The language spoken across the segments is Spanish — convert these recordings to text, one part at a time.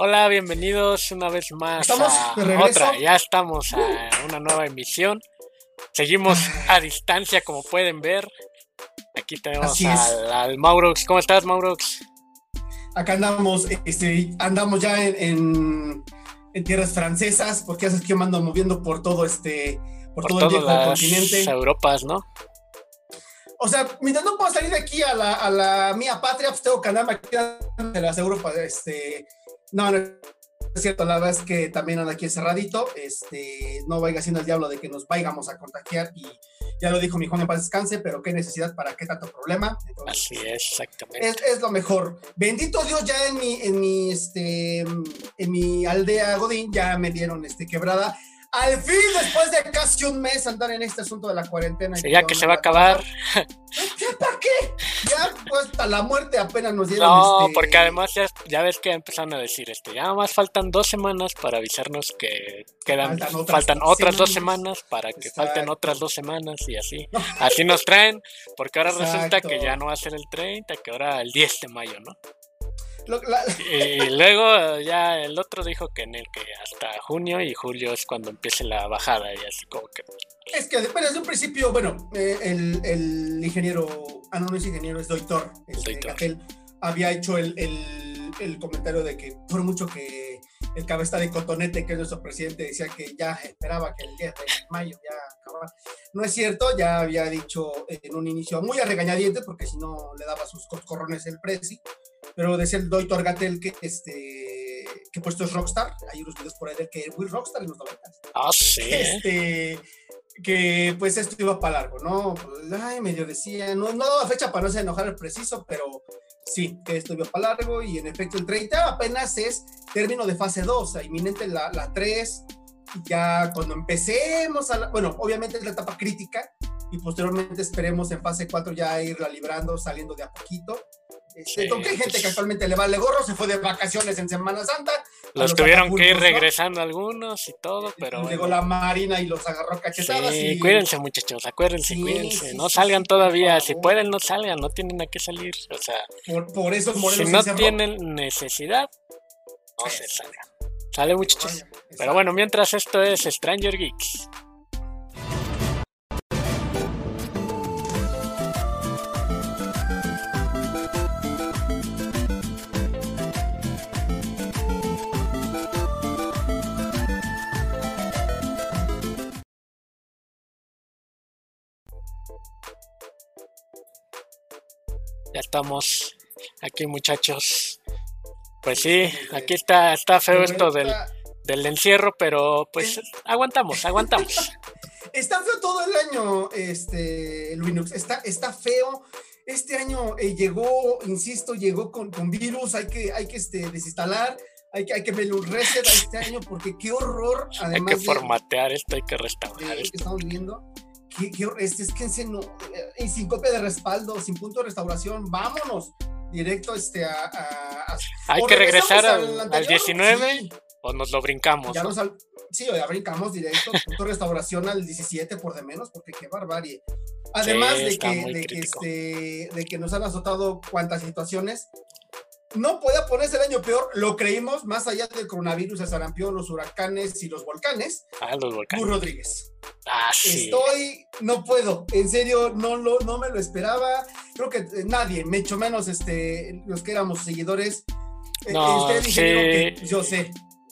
Hola, bienvenidos una vez más ¿Estamos a de regreso? otra. Ya estamos a una nueva emisión. Seguimos a distancia, como pueden ver. Aquí tenemos al, al Maurox. ¿Cómo estás, Maurox? Acá andamos, este, andamos ya en, en, en tierras francesas, porque ya sabes que yo me ando moviendo por todo este, por, Por todo el viejo las continente. Europas, ¿no? O sea, mientras no puedo salir de aquí a la, a la mía patria, pues tengo que andarme aquí de las Europas, este, no, no es cierto, la verdad es que también ando aquí encerradito, este, no vaya siendo el diablo de que nos vayamos a contagiar y ya lo dijo mi Juan en paz descanse, pero qué necesidad, para qué tanto problema. Entonces, Así es, exactamente. es, es lo mejor. Bendito Dios, ya en mi, en mi, este, en mi aldea Godín ya me dieron este quebrada. Al fin, después de casi un mes andar en este asunto de la cuarentena. y Sí, ya que se va a acabar. ¿Ya para qué? Ya pues hasta la muerte apenas nos dieron. No, este, porque además ya, ya ves que empezaron a decir esto. Ya más faltan dos semanas para avisarnos que quedan, Faltan faltan otras dos semanas. para que Exacto. falten otras dos semanas y así. Así nos traen, porque ahora resulta que ya no va a ser el 30, que ahora el 10 de mayo, ¿no? Lo- la- Y luego ya el otro dijo que en el que hasta junio y julio es cuando empiece la bajada y así como que es que desde un principio, bueno, eh, el, el ingeniero, ah, no, no es ingeniero, es doctor, este, Doctor. Gatel, había hecho el, el, el comentario de que por mucho que el cabeza de Cotonete, que es nuestro presidente, decía que ya esperaba que el 10 de mayo ya acabara. No es cierto, ya había dicho en un inicio muy a regañadientes, porque si no le daba sus coscorrones el presi, pero decía el doctor Gatel que este que puesto es rockstar, hay unos videos por ahí de que es muy rockstar en los 90 Ah, sí. ¿eh? este, que pues esto iba para largo, ¿no? Pues, ay, medio decía, no, no daba fecha para no se enojar el preciso, pero sí, que esto iba para largo y en efecto el 30 apenas es término de fase 2, o sea, inminente la, la 3, y ya cuando empecemos a, la- bueno, obviamente es la etapa crítica y posteriormente esperemos en fase 4 ya irla librando, saliendo de a poquito. Este, Sí, aunque hay gente pues- que actualmente le vale gorro, se fue de vacaciones en Semana Santa, Los los tuvieron que ir regresando algunos y todo, pero llegó bueno. la marina y los agarró cachetadas. Sí, y, cuídense muchachos, acuérdense, Sí, cuídense. sí, no salgan todavía, si pueden no salgan, no tienen a qué salir. O sea, Por, por eso si no encerró. tienen necesidad, no se salgan. Sale muchachos. Pero bueno, mientras esto es Stranger Geeks. Ya estamos aquí muchachos. Pues sí, aquí está, está feo esto del, del encierro, pero pues Es- aguantamos, aguantamos. está feo todo el año, este, Linux. Está, está feo. Este año eh, llegó, insisto, llegó con, con virus. Hay que, hay que este, desinstalar. Hay que, hay que reset a este año porque qué horror. Hay Además que de- formatear esto, hay que de restaurar lo que esto. estamos viviendo. Qué, este, es que en serio, eh, sin copia de respaldo, sin punto de restauración, vámonos directo este, a, a- Hay o que regresar al, al anterior, 19 sí. o nos lo brincamos. Ya ¿no? nos al- sí, ya brincamos directo, punto restauración al 17 por de menos, porque qué barbarie. Además Sí, de, que, de, que, este, de que nos han azotado cuantas situaciones, no podía ponerse el año peor, lo creímos, más allá del coronavirus, el sarampión, los huracanes y los volcanes, Ah, los volcanes. Gus Rodríguez. Ah, sí. Estoy, no puedo, en serio, no, lo, no me lo esperaba. Creo que eh, nadie, mucho menos este, los que éramos seguidores. Eh, No, usted, sí. que yo sé.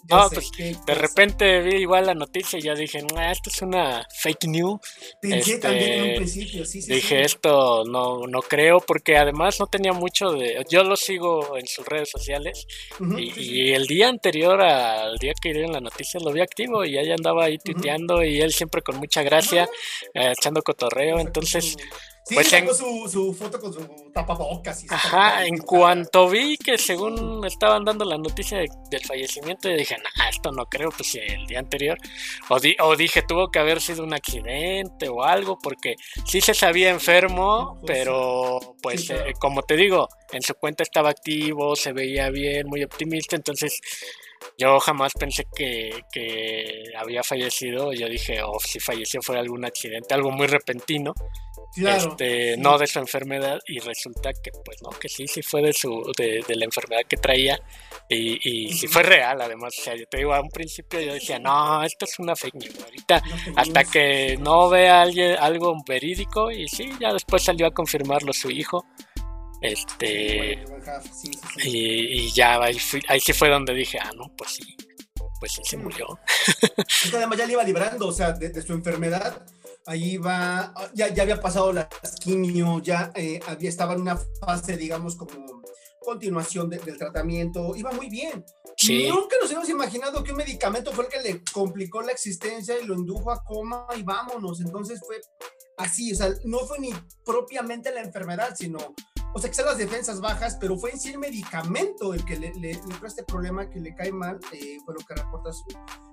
No, sé pues, De repente vi igual la noticia y ya dije, "Nah, esto es una fake news. Pensé este, también en un principio, sí, sí. Dije, sí. esto no, no creo, porque además no tenía mucho de... Yo lo sigo en sus redes sociales y, sí, sí. y el día anterior al día que dieron la noticia lo vi activo y ahí andaba ahí tuiteando y él siempre con mucha gracia, eh, echando cotorreo. Entonces, Sí, pues sacó en- su, su foto con su tapabocas. Y su Ajá, tapabocas. en cuanto vi que según estaban dando la noticia de- del fallecimiento, yo dije, nah, esto no creo, pues el día anterior. O, di- o dije, tuvo que haber sido un accidente o algo, porque sí se sabía enfermo, Pues, pero pues Sí, claro. eh, como te digo, en su cuenta estaba activo, se veía bien, muy optimista, entonces yo jamás pensé que, que había fallecido. Yo dije, o si falleció fue algún accidente, algo muy repentino. Este, no de su enfermedad, y resulta que pues no, que sí, sí fue de su, de, la enfermedad que traía, y, y sí fue real además, o sea, yo te digo, a un principio yo decía, no, esto es una fake news, ahorita, hasta que no vea alguien, algo verídico, y sí, ya después salió a confirmarlo su hijo, este, y, ya ahí, ahí sí fue donde dije, ah, no, pues sí, pues sí se murió. además ya le iba librando, o sea, de, su enfermedad, ahí va, ya, ya había pasado la quimio, ya eh, había, estaba en una fase, digamos, como continuación del tratamiento, iba muy bien. Nunca nos hemos imaginado que un medicamento fue el que le complicó la existencia y lo indujo a coma y vámonos. Entonces fue así, o sea, no fue ni propiamente la enfermedad, sino o sea, que las defensas bajas, pero fue en sí el medicamento el que le, le, le este problema que le cae mal, eh, fue lo que reporta su,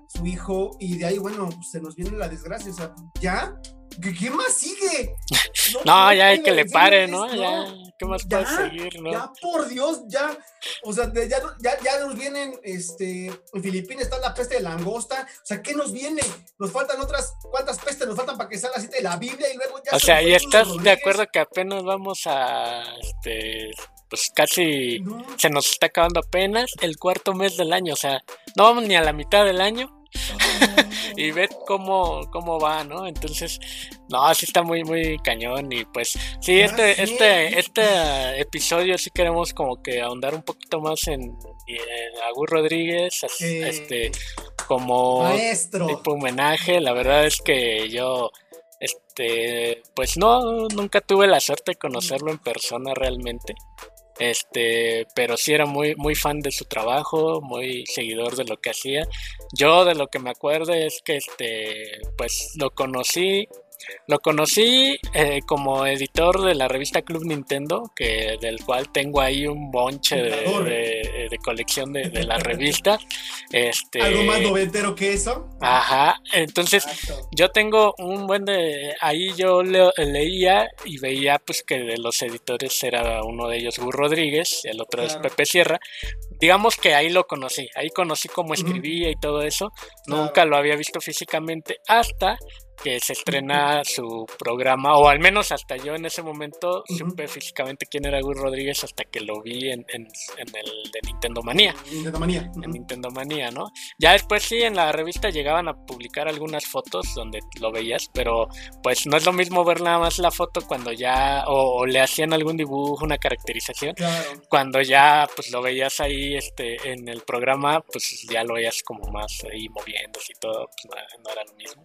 su hijo, y de ahí, bueno, pues, se nos viene la desgracia, o sea, ya, ¿qué, más sigue? No, ya hay que le pare, ¿no? Ya, ¿qué más puede seguir, no? Ya, por Dios, ya, o sea, ya, ya, ya, nos vienen, este, en Filipinas está la peste de langosta, o sea, ¿qué nos viene? Nos faltan otras, ¿cuántas pestes nos faltan para que salga la cita de la Biblia y luego ya... O sea, ¿y estás de acuerdo que apenas vamos a, este, pues casi se nos está acabando apenas el cuarto mes del año, o sea, no vamos ni a la mitad del año y ve cómo, cómo va, ¿no? Entonces, no, así está muy, muy cañón. Y pues, sí, este, este, este episodio sí queremos como que ahondar un poquito más en, en Agur Rodríguez, este, como tipo homenaje. La verdad es que yo este pues no nunca tuve la suerte de conocerlo en persona realmente este, pero sí era muy, muy fan de su trabajo, muy seguidor de lo que hacía. Yo de lo que me acuerdo es que este, pues lo conocí lo conocí eh, como editor de la revista Club Nintendo, que, del cual tengo ahí un bonche de, de, colección de, la revista. Este, ¿Algo más noventero que eso? Ajá, entonces yo tengo un buen de... Ahí yo leía y veía pues que de los editores era uno de ellos Gur Rodríguez, el otro es Pepe Sierra. Digamos que ahí lo conocí, ahí conocí cómo escribía y todo eso. Nunca lo había visto físicamente hasta que se estrena su programa, o al menos hasta yo en ese momento supe físicamente quién era Gus Rodríguez hasta que lo vi en, en, el de Nintendo Manía. Nintendo Manía. En Nintendo Manía, ¿no? Ya después sí, en la revista llegaban a publicar algunas fotos donde lo veías, pero pues no es lo mismo ver nada más la foto cuando ya, o, le hacían algún dibujo, una caracterización, cuando ya pues lo veías ahí este, en el programa, pues ya lo veías como más ahí moviéndose y todo, pues no era lo mismo.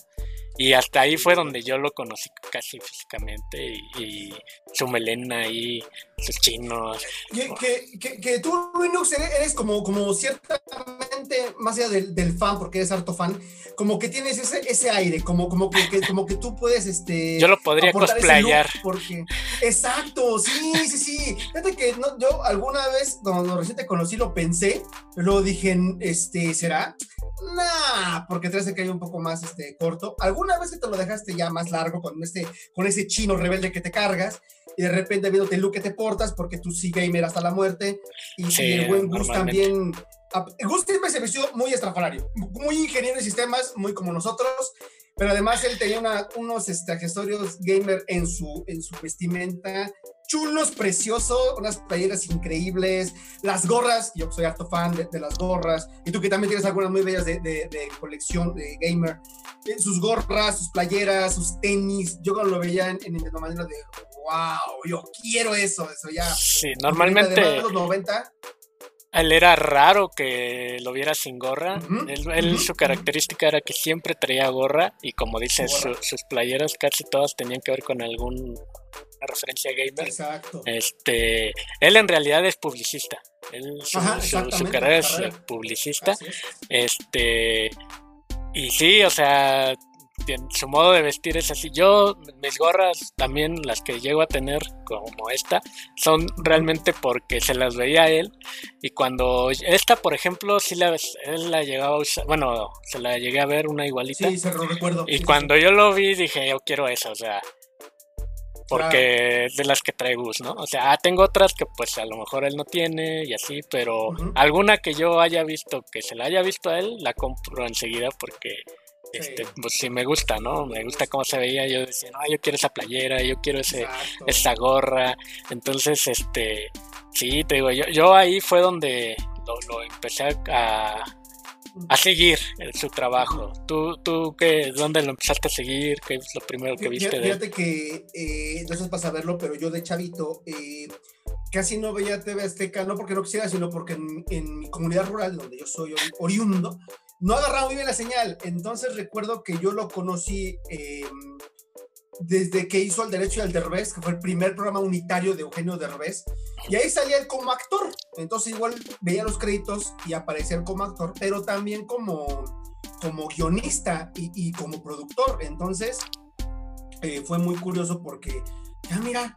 Y hasta ahí fue donde yo lo conocí casi físicamente y, su melena y sus chinos. Que, tú, Linux, eres como, como ciertamente, más allá del, fan, porque eres harto fan, como que tienes ese, ese aire, como, como, que, como que tú puedes... Este, yo lo podría cosplayar. Porque, exacto, sí, sí, sí. Fíjate que no, yo alguna vez, cuando recién te conocí, lo pensé, pero luego dije, este, ¿será? Nah, porque traes que hay un poco más este, corto. ¿Alguna vez que te lo dejaste ya más largo con, este, con ese chino rebelde que te cargas y de repente viéndote el look que te portas porque tú sí gamer hasta la muerte y, el buen Gus también. Ah, Gus siempre se vistió muy estrafalario, muy ingeniero de sistemas, muy como nosotros, pero además él tenía unos este, accesorios gamer en su, en su vestimenta chulos, preciosos, unas playeras increíbles, las gorras, yo soy harto fan de, las gorras, y tú que también tienes algunas muy bellas de, de, colección de gamer, sus gorras, sus playeras, sus tenis, yo cuando lo veía en, Nintendo Manía de, wow, yo quiero eso, eso ya. Sí, normalmente... los 90, él era raro que lo viera sin gorra. él, su característica era que siempre traía gorra y como dices, sus playeras casi todas tenían que ver con algún referencia gamer. Exacto. Este, él en realidad es publicista. Él, su, carrera es publicista. Este, y sí, o sea, su modo de vestir es así. Yo, mis gorras también, las que llego a tener como esta, son realmente porque se las veía a él. Y cuando esta, por ejemplo, sí la, él la llegaba a usar, bueno, se la llegué a ver una igualita. Sí, se lo recuerdo. Y cuando yo lo vi, dije, yo quiero esa, o sea, porque de las que trae Gus, ¿no? O sea, ah, tengo otras que pues a lo mejor él no tiene y así, pero alguna que yo haya visto, que se la haya visto a él, la compro enseguida porque este, pues sí me gusta, ¿no? Me gusta cómo se veía. Yo decía, no, yo quiero esa playera, yo quiero ese, esa gorra. Entonces, este, sí, te digo, yo, yo ahí fue donde lo, empecé a, a seguir en su trabajo. ¿Tú, tú qué, dónde lo empezaste a seguir? ¿Qué es lo primero que viste? Fíjate, que, eh, no sé para saberlo, pero yo de chavito eh, casi no veía TV Azteca, no porque no quisiera, sino porque en, en mi comunidad rural, donde yo soy oriundo, no agarraba muy bien la señal. Entonces recuerdo que yo lo conocí em, desde que hizo El Derecho y el Derbez, que fue el primer programa unitario de Eugenio Derbez. Y ahí salía él como actor. Entonces igual veía los créditos y aparecía él como actor, pero también como, como guionista y, como productor. Entonces eh, fue muy curioso porque, ya mira,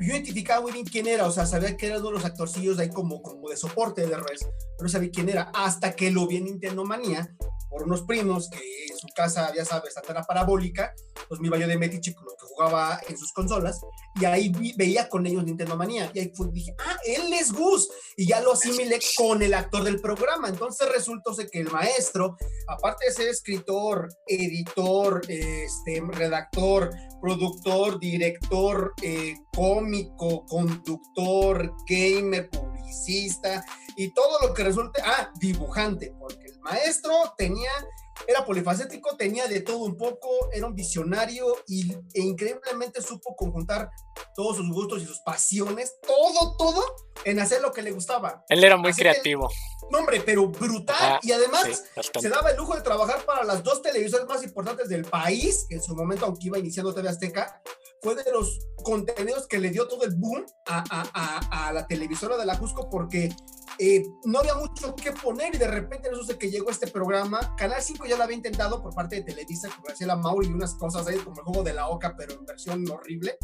yo identificaba muy bien quién era, o sea, sabía que era uno de los actorcillos ahí como, como de soporte de res, pero sabía quién era, hasta que lo vi en Nintendo Manía, por unos primos que en su casa, ya sabes, antena parabólica, pues me iba yo de metiche con lo que jugaba en sus consolas, y ahí veía con ellos Nintendo Manía, y ahí dije, ah, él es Gus, y ya lo asimilé con el actor del programa, entonces resultó que el maestro, aparte de ser escritor, editor, este, redactor, productor, director, eh, cómico, conductor, gamer, publicista, y todo lo que resulte, ah, dibujante, porque el maestro tenía era polifacético, tenía de todo un poco, era un visionario y, e increíblemente supo conjuntar todos sus gustos y sus pasiones, todo, todo, en hacer lo que le gustaba. Él era muy creativo. no, hombre, pero brutal. y además se daba el lujo de trabajar para las dos televisoras más importantes del país, que en su momento, aunque iba iniciando TV Azteca, fue de los contenidos que le dio todo el boom a, a, a, la televisora de la Cusco porque eh, no había mucho que poner y de repente sé que llegó este programa. Canal 5 ya lo había intentado por parte de Televisa con Graciela Mauri y unas cosas ahí como el juego de la Oca, pero en versión horrible.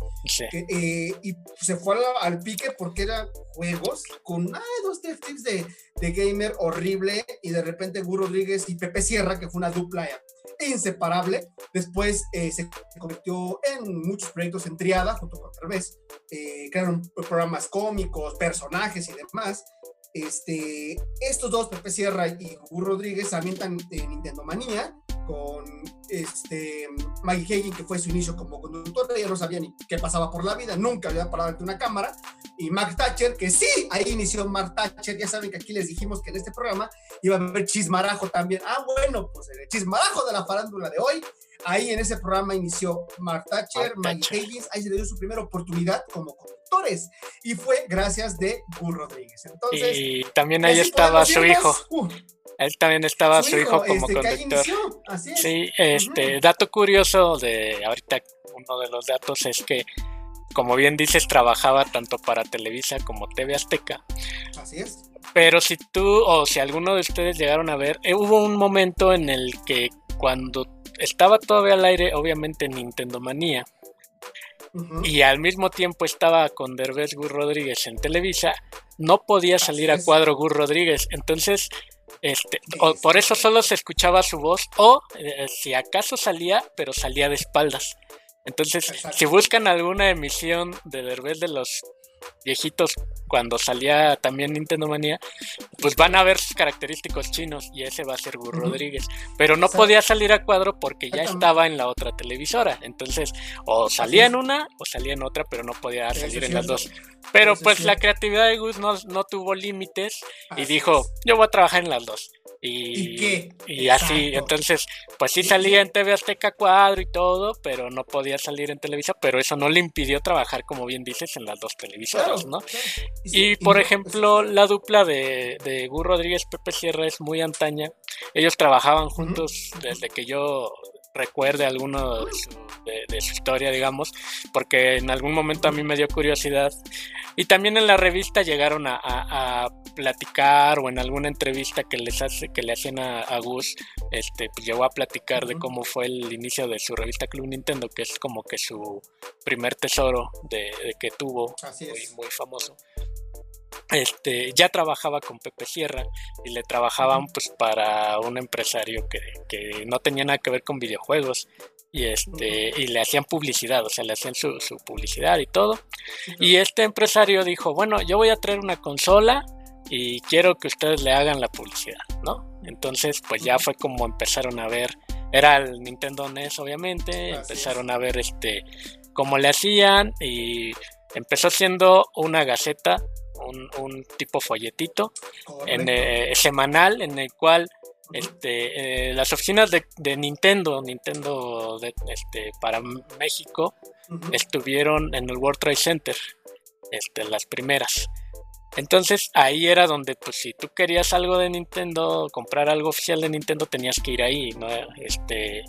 Eh, y se fue al, pique porque eran juegos con ay, dos tips de, de gamer horrible y de repente Gur Rodríguez y Pepe Sierra, que fue una dupla inseparable. Después eh, se convirtió en muchos proyectos en triada junto con Revés. Eh, crearon programas cómicos, personajes y demás. Este, estos dos, Pepe Sierra y Hugo Rodríguez, avientan en Nintendo Manía con este, Maggie Hagen, que fue su inicio como conductora, ella no sabía ni qué pasaba por la vida, nunca había parado ante una cámara, y Mark Thatcher, que sí, ahí inició Mark Thatcher, ya saben que aquí les dijimos que en este programa iba a haber chismarajo también, ah, bueno, pues el chismarajo de la farándula de hoy, ahí en ese programa inició Mark Thatcher, Maggie Higgins, ahí se le dio su primera oportunidad como conductores, y fue gracias de Bull Rodríguez. Entonces, y también ahí estaba su hijo. Uh, él también estaba su, hijo, como este, conductor. Sí, este dato curioso de ahorita uno de los datos es que como bien dices trabajaba tanto para Televisa como TV Azteca. Así es. Pero si tú o si alguno de ustedes llegaron a ver, eh, hubo un momento en el que cuando estaba todavía al aire, obviamente Nintendo Manía, y al mismo tiempo estaba con Derbez Gur Rodríguez en Televisa, no podía salir a cuadro Gur Rodríguez. Entonces, este, por eso solo se escuchaba su voz, o eh, si acaso salía, pero salía de espaldas. Entonces, si buscan alguna emisión de Derbez de los viejitos cuando salía también Nintendo Manía, pues van a ver sus característicos chinos y ese va a ser Gur Rodríguez. Pero no podía salir a cuadro porque ya estaba en la otra televisora. Entonces, o salía en una o salía en otra, pero no podía salir en las dos. Pero pues la creatividad de Gus no, no tuvo límites y dijo, yo voy a trabajar en las dos. Y, ¿Y, así, entonces, pues sí salía en TV Azteca Cuadro y todo, pero no podía salir en Televisa, pero eso no le impidió trabajar, como bien dices, en las dos televisoras, ¿no? Y, por ejemplo, la dupla de, de Gur Rodríguez Pepe Sierra es muy antaña. Ellos trabajaban juntos desde que yo recuerde alguno de su, historia, digamos, porque en algún momento a mí me dio curiosidad. Y también en la revista llegaron a, platicar o en alguna entrevista que les hace, que le hacen a, Gus, este, pues llegó a platicar de cómo fue el inicio de su revista Club Nintendo, que es como que su primer tesoro de, que tuvo, muy, muy famoso este, ya trabajaba con Pepe Sierra y le trabajaban pues para un empresario que, que, no tenía nada que ver con videojuegos y este y le hacían publicidad, o sea, le hacían su, su publicidad y todo. Y este empresario dijo, bueno, yo voy a traer una consola y quiero que ustedes le hagan la publicidad, ¿no? Entonces, pues ya fue como empezaron a ver era el Nintendo NES obviamente, empezaron a ver este cómo le hacían y empezó siendo una gaceta, un, tipo folletito en, eh, semanal en el cual este, eh, las oficinas de, Nintendo, Nintendo este, para México, estuvieron en el World Trade Center, este, las primeras. Entonces ahí era donde, pues, si tú querías algo de Nintendo, comprar algo oficial de Nintendo, tenías que ir ahí, ¿no? Este,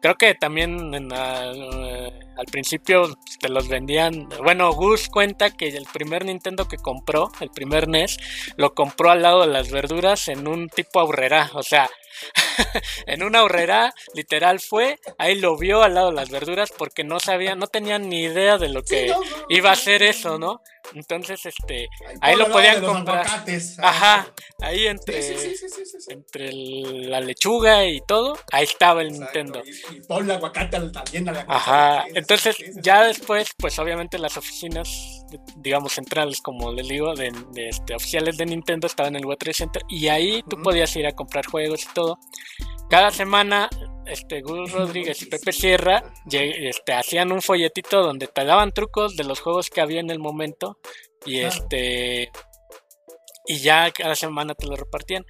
creo que también eh, al principio te los vendían. Bueno, Gus cuenta que el primer Nintendo que compró, el primer NES, lo compró al lado de las verduras en un tipo aurrera. O sea, en una horrera, literal fue, ahí lo vio al lado de las verduras porque no sabía, no tenían ni idea de lo que iba a ser eso, ¿no? Entonces, este, ahí, lo podían comprar. Ajá, ahí entre, entre la lechuga y todo, ahí estaba el Nintendo. Y, ponle aguacate también Ajá, entonces ya después, pues obviamente las oficinas, digamos, centrales, como les digo, de, este, oficiales de Nintendo estaban en el World Trade Center y ahí tú podías ir a comprar juegos y todo. Cada semana, este, Gus Rodríguez y Pepe Sierra este, hacían un folletito donde te daban trucos de los juegos que había en el momento y este y ya cada semana te lo repartían.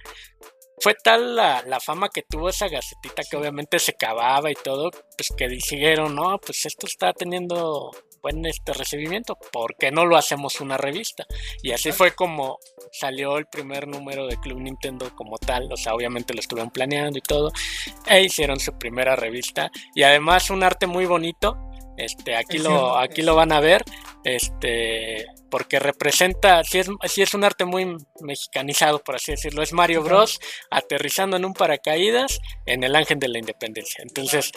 Fue tal la, la, fama que tuvo esa gacetita que obviamente se cavaba y todo, pues que dijeron, no, pues esto está teniendo buen este recibimiento, ¿por qué no lo hacemos una revista? Y así fue como salió el primer número de Club Nintendo como tal, o sea, obviamente lo estuvieron planeando y todo, e hicieron su primera revista y además un arte muy bonito, este, aquí lo, aquí lo van a ver, este, porque representa, si es, si es un arte muy mexicanizado, por así decirlo, es Mario Bros. aterrizando en un paracaídas en el Ángel de la Independencia. Entonces,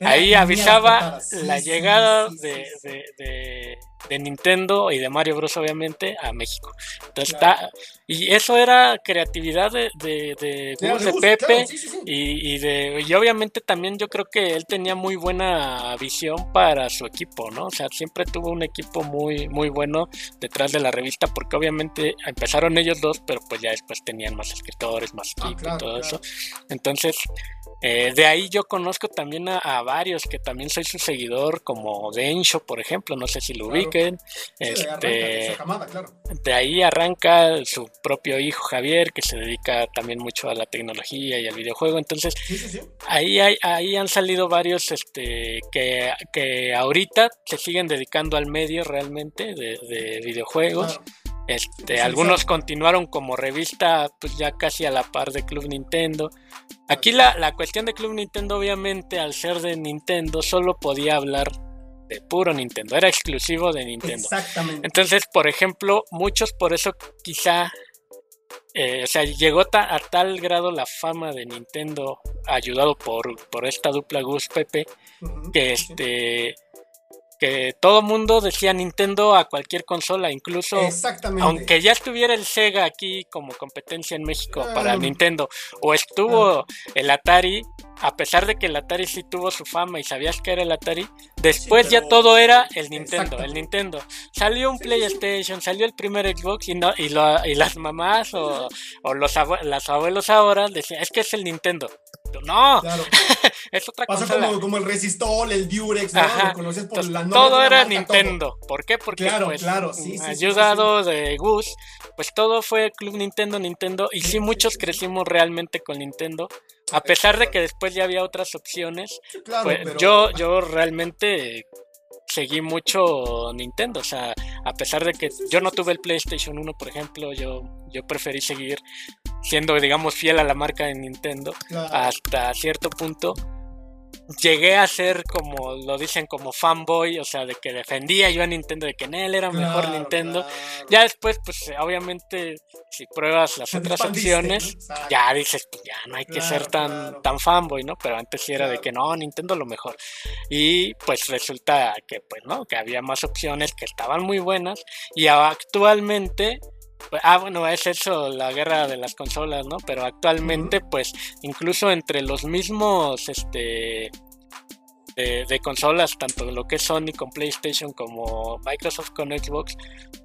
ahí avisaba la llegada de, de, Nintendo y de Mario Bros. obviamente a México. Entonces, está, y eso era creatividad de, de, de, Pepe y, y, de, y obviamente también yo creo que él tenía muy buena visión para su equipo, ¿no? O sea, siempre tuvo un equipo muy, muy bueno detrás de la revista porque obviamente empezaron ellos dos, pero pues ya después tenían más escritores, más ah, equipo y todo eso. Entonces, eh, de ahí yo conozco también a, varios que también soy su seguidor, como Densho, por ejemplo, no sé si lo este, de ahí arranca su propio hijo Javier, que se dedica también mucho a la tecnología y al videojuego. Entonces, ahí, hay, ahí han salido varios este, que, que ahorita se siguen dedicando al medio realmente de, videojuegos. Este, algunos continuaron como revista, pues ya casi a la par de Club Nintendo. Aquí la, la, cuestión de Club Nintendo, obviamente, al ser de Nintendo, solo podía hablar de puro Nintendo, era exclusivo de Nintendo. Exactamente. Entonces, por ejemplo, muchos por eso quizá, eh, o sea, llegó a tal grado la fama de Nintendo, ayudado por, por esta dupla Gus Pepe, que este que todo mundo decía Nintendo a cualquier consola, incluso aunque ya estuviera el Sega aquí como competencia en México ah. para Nintendo, o estuvo ah. el Atari, a pesar de que el Atari sí tuvo su fama y sabías que era el Atari, después ya todo era el Nintendo, el Nintendo. Salió un PlayStation, salió el primer Xbox y, no, y, y las mamás o, o los, los abuelos ahora decían, es que es el Nintendo. No, es otra cosa. Pasó como, el Resistol, el Durex, ¿no? Lo conoces por la Todo era Nintendo. ¿Por qué? Porque claro, pues, claro, sí, ayudado de Gus, pues todo fue Club Nintendo, Nintendo. Y sí, muchos crecimos realmente con Nintendo. A pesar de que después ya había otras opciones, pues yo, yo realmente seguí mucho Nintendo. O sea, a pesar de que yo no tuve el PlayStation 1, por ejemplo, yo, yo preferí seguir siendo, digamos, fiel a la marca de Nintendo hasta cierto punto llegué a ser como lo dicen como fanboy, o sea, de que defendía yo a Nintendo, de que en él era mejor Nintendo. Ya después, pues obviamente, si pruebas las otras opciones, ya dices, pues ya no hay que ser tan, tan fanboy, ¿no? Pero antes sí era de que no, Nintendo lo mejor. Y pues resulta que, pues, ¿no? Que había más opciones que estaban muy buenas y actualmente ah, bueno, es eso, la guerra de las consolas, ¿no? Pero actualmente, pues, incluso entre los mismos, este, de, consolas, tanto lo que es Sony con PlayStation como Microsoft con Xbox,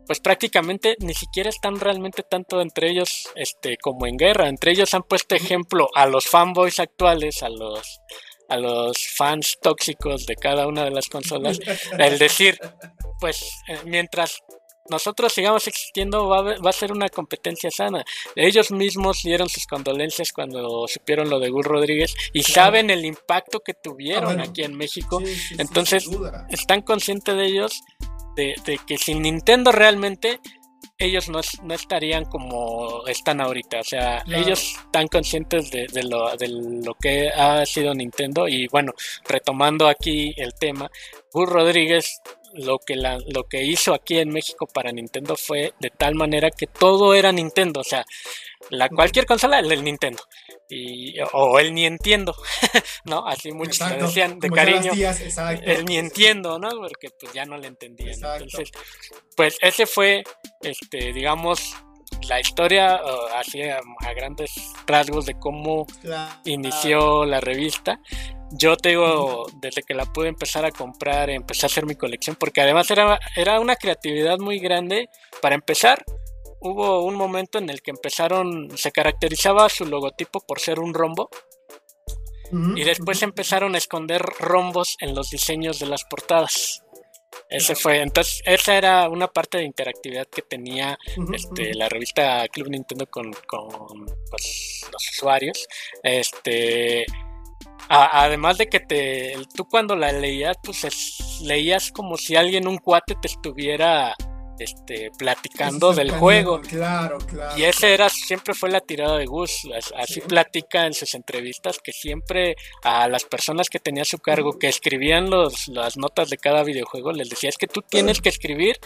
pues prácticamente ni siquiera están realmente tanto entre ellos este, como en guerra. Entre ellos han puesto ejemplo a los fanboys actuales, a los a los fans tóxicos de cada una de las consolas, el decir, pues eh, mientras nosotros sigamos existiendo, va a, va a, ser una competencia sana. Ellos mismos dieron sus condolencias cuando supieron lo de Gus Rodríguez y saben el impacto que tuvieron ah, aquí en México. Entonces, están conscientes de ellos, de, que sin Nintendo realmente ellos no, no, estarían como están ahorita. O sea, ellos están conscientes de, de, lo, de lo que ha sido Nintendo. Y bueno, retomando aquí el tema, Gus Rodríguez lo que, la, lo que hizo aquí en México para Nintendo fue de tal manera que todo era Nintendo, o sea, la, cualquier consola el Nintendo. Y, o el ni entiendo, ¿no? Así muchos le decían de cariño. el ni entiendo, ¿no? Porque pues ya no le entendían. Entonces, pues ese fue, este, digamos, la historia así a, grandes rasgos de cómo inició la revista yo tengo, desde que la pude empezar a comprar, empecé a hacer mi colección, porque además era, era una creatividad muy grande. Para empezar, hubo un momento en el que empezaron, se caracterizaba su logotipo por ser un rombo. y después empezaron a esconder rombos en los diseños de las portadas. Ese fue, entonces, esa era una parte de interactividad que tenía este, la revista Club Nintendo con, con pues, los usuarios. Este, además de que te, tú cuando la leías, pues leías como si alguien, un cuate, te estuviera este, platicando del juego. Claro, claro. Y ese era, siempre fue la tirada de Gus. Así platica en sus entrevistas que siempre a las personas que tenía a su cargo, que escribían los, las notas de cada videojuego, les decía, es que tú tienes que escribir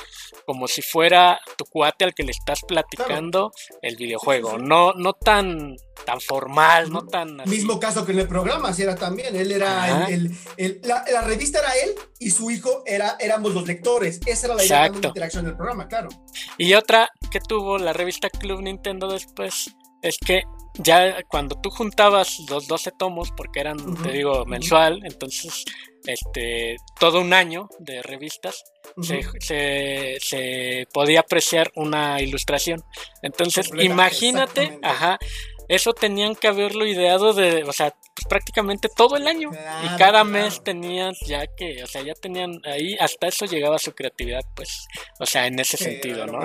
como si fuera tu cuate al que le estás platicando el videojuego. No, no tan tan formal, no tan... Mismo caso que en el programa, si era también, él era el, la, revista era él y su hijo era, éramos los lectores, esa era la interacción del programa, claro. Y otra que tuvo la revista Club Nintendo después es que ya cuando tú juntabas los 12 tomos, porque eran, te digo, mensual, entonces este, todo un año de revistas, se, se, podía apreciar una ilustración. Entonces, imagínate, ajá, eso tenían que haberlo ideado de, o sea, pues prácticamente todo el año. y cada mes tenían ya que, o sea, ya tenían ahí, hasta eso llegaba su creatividad, pues, o sea, en ese sentido, ¿no?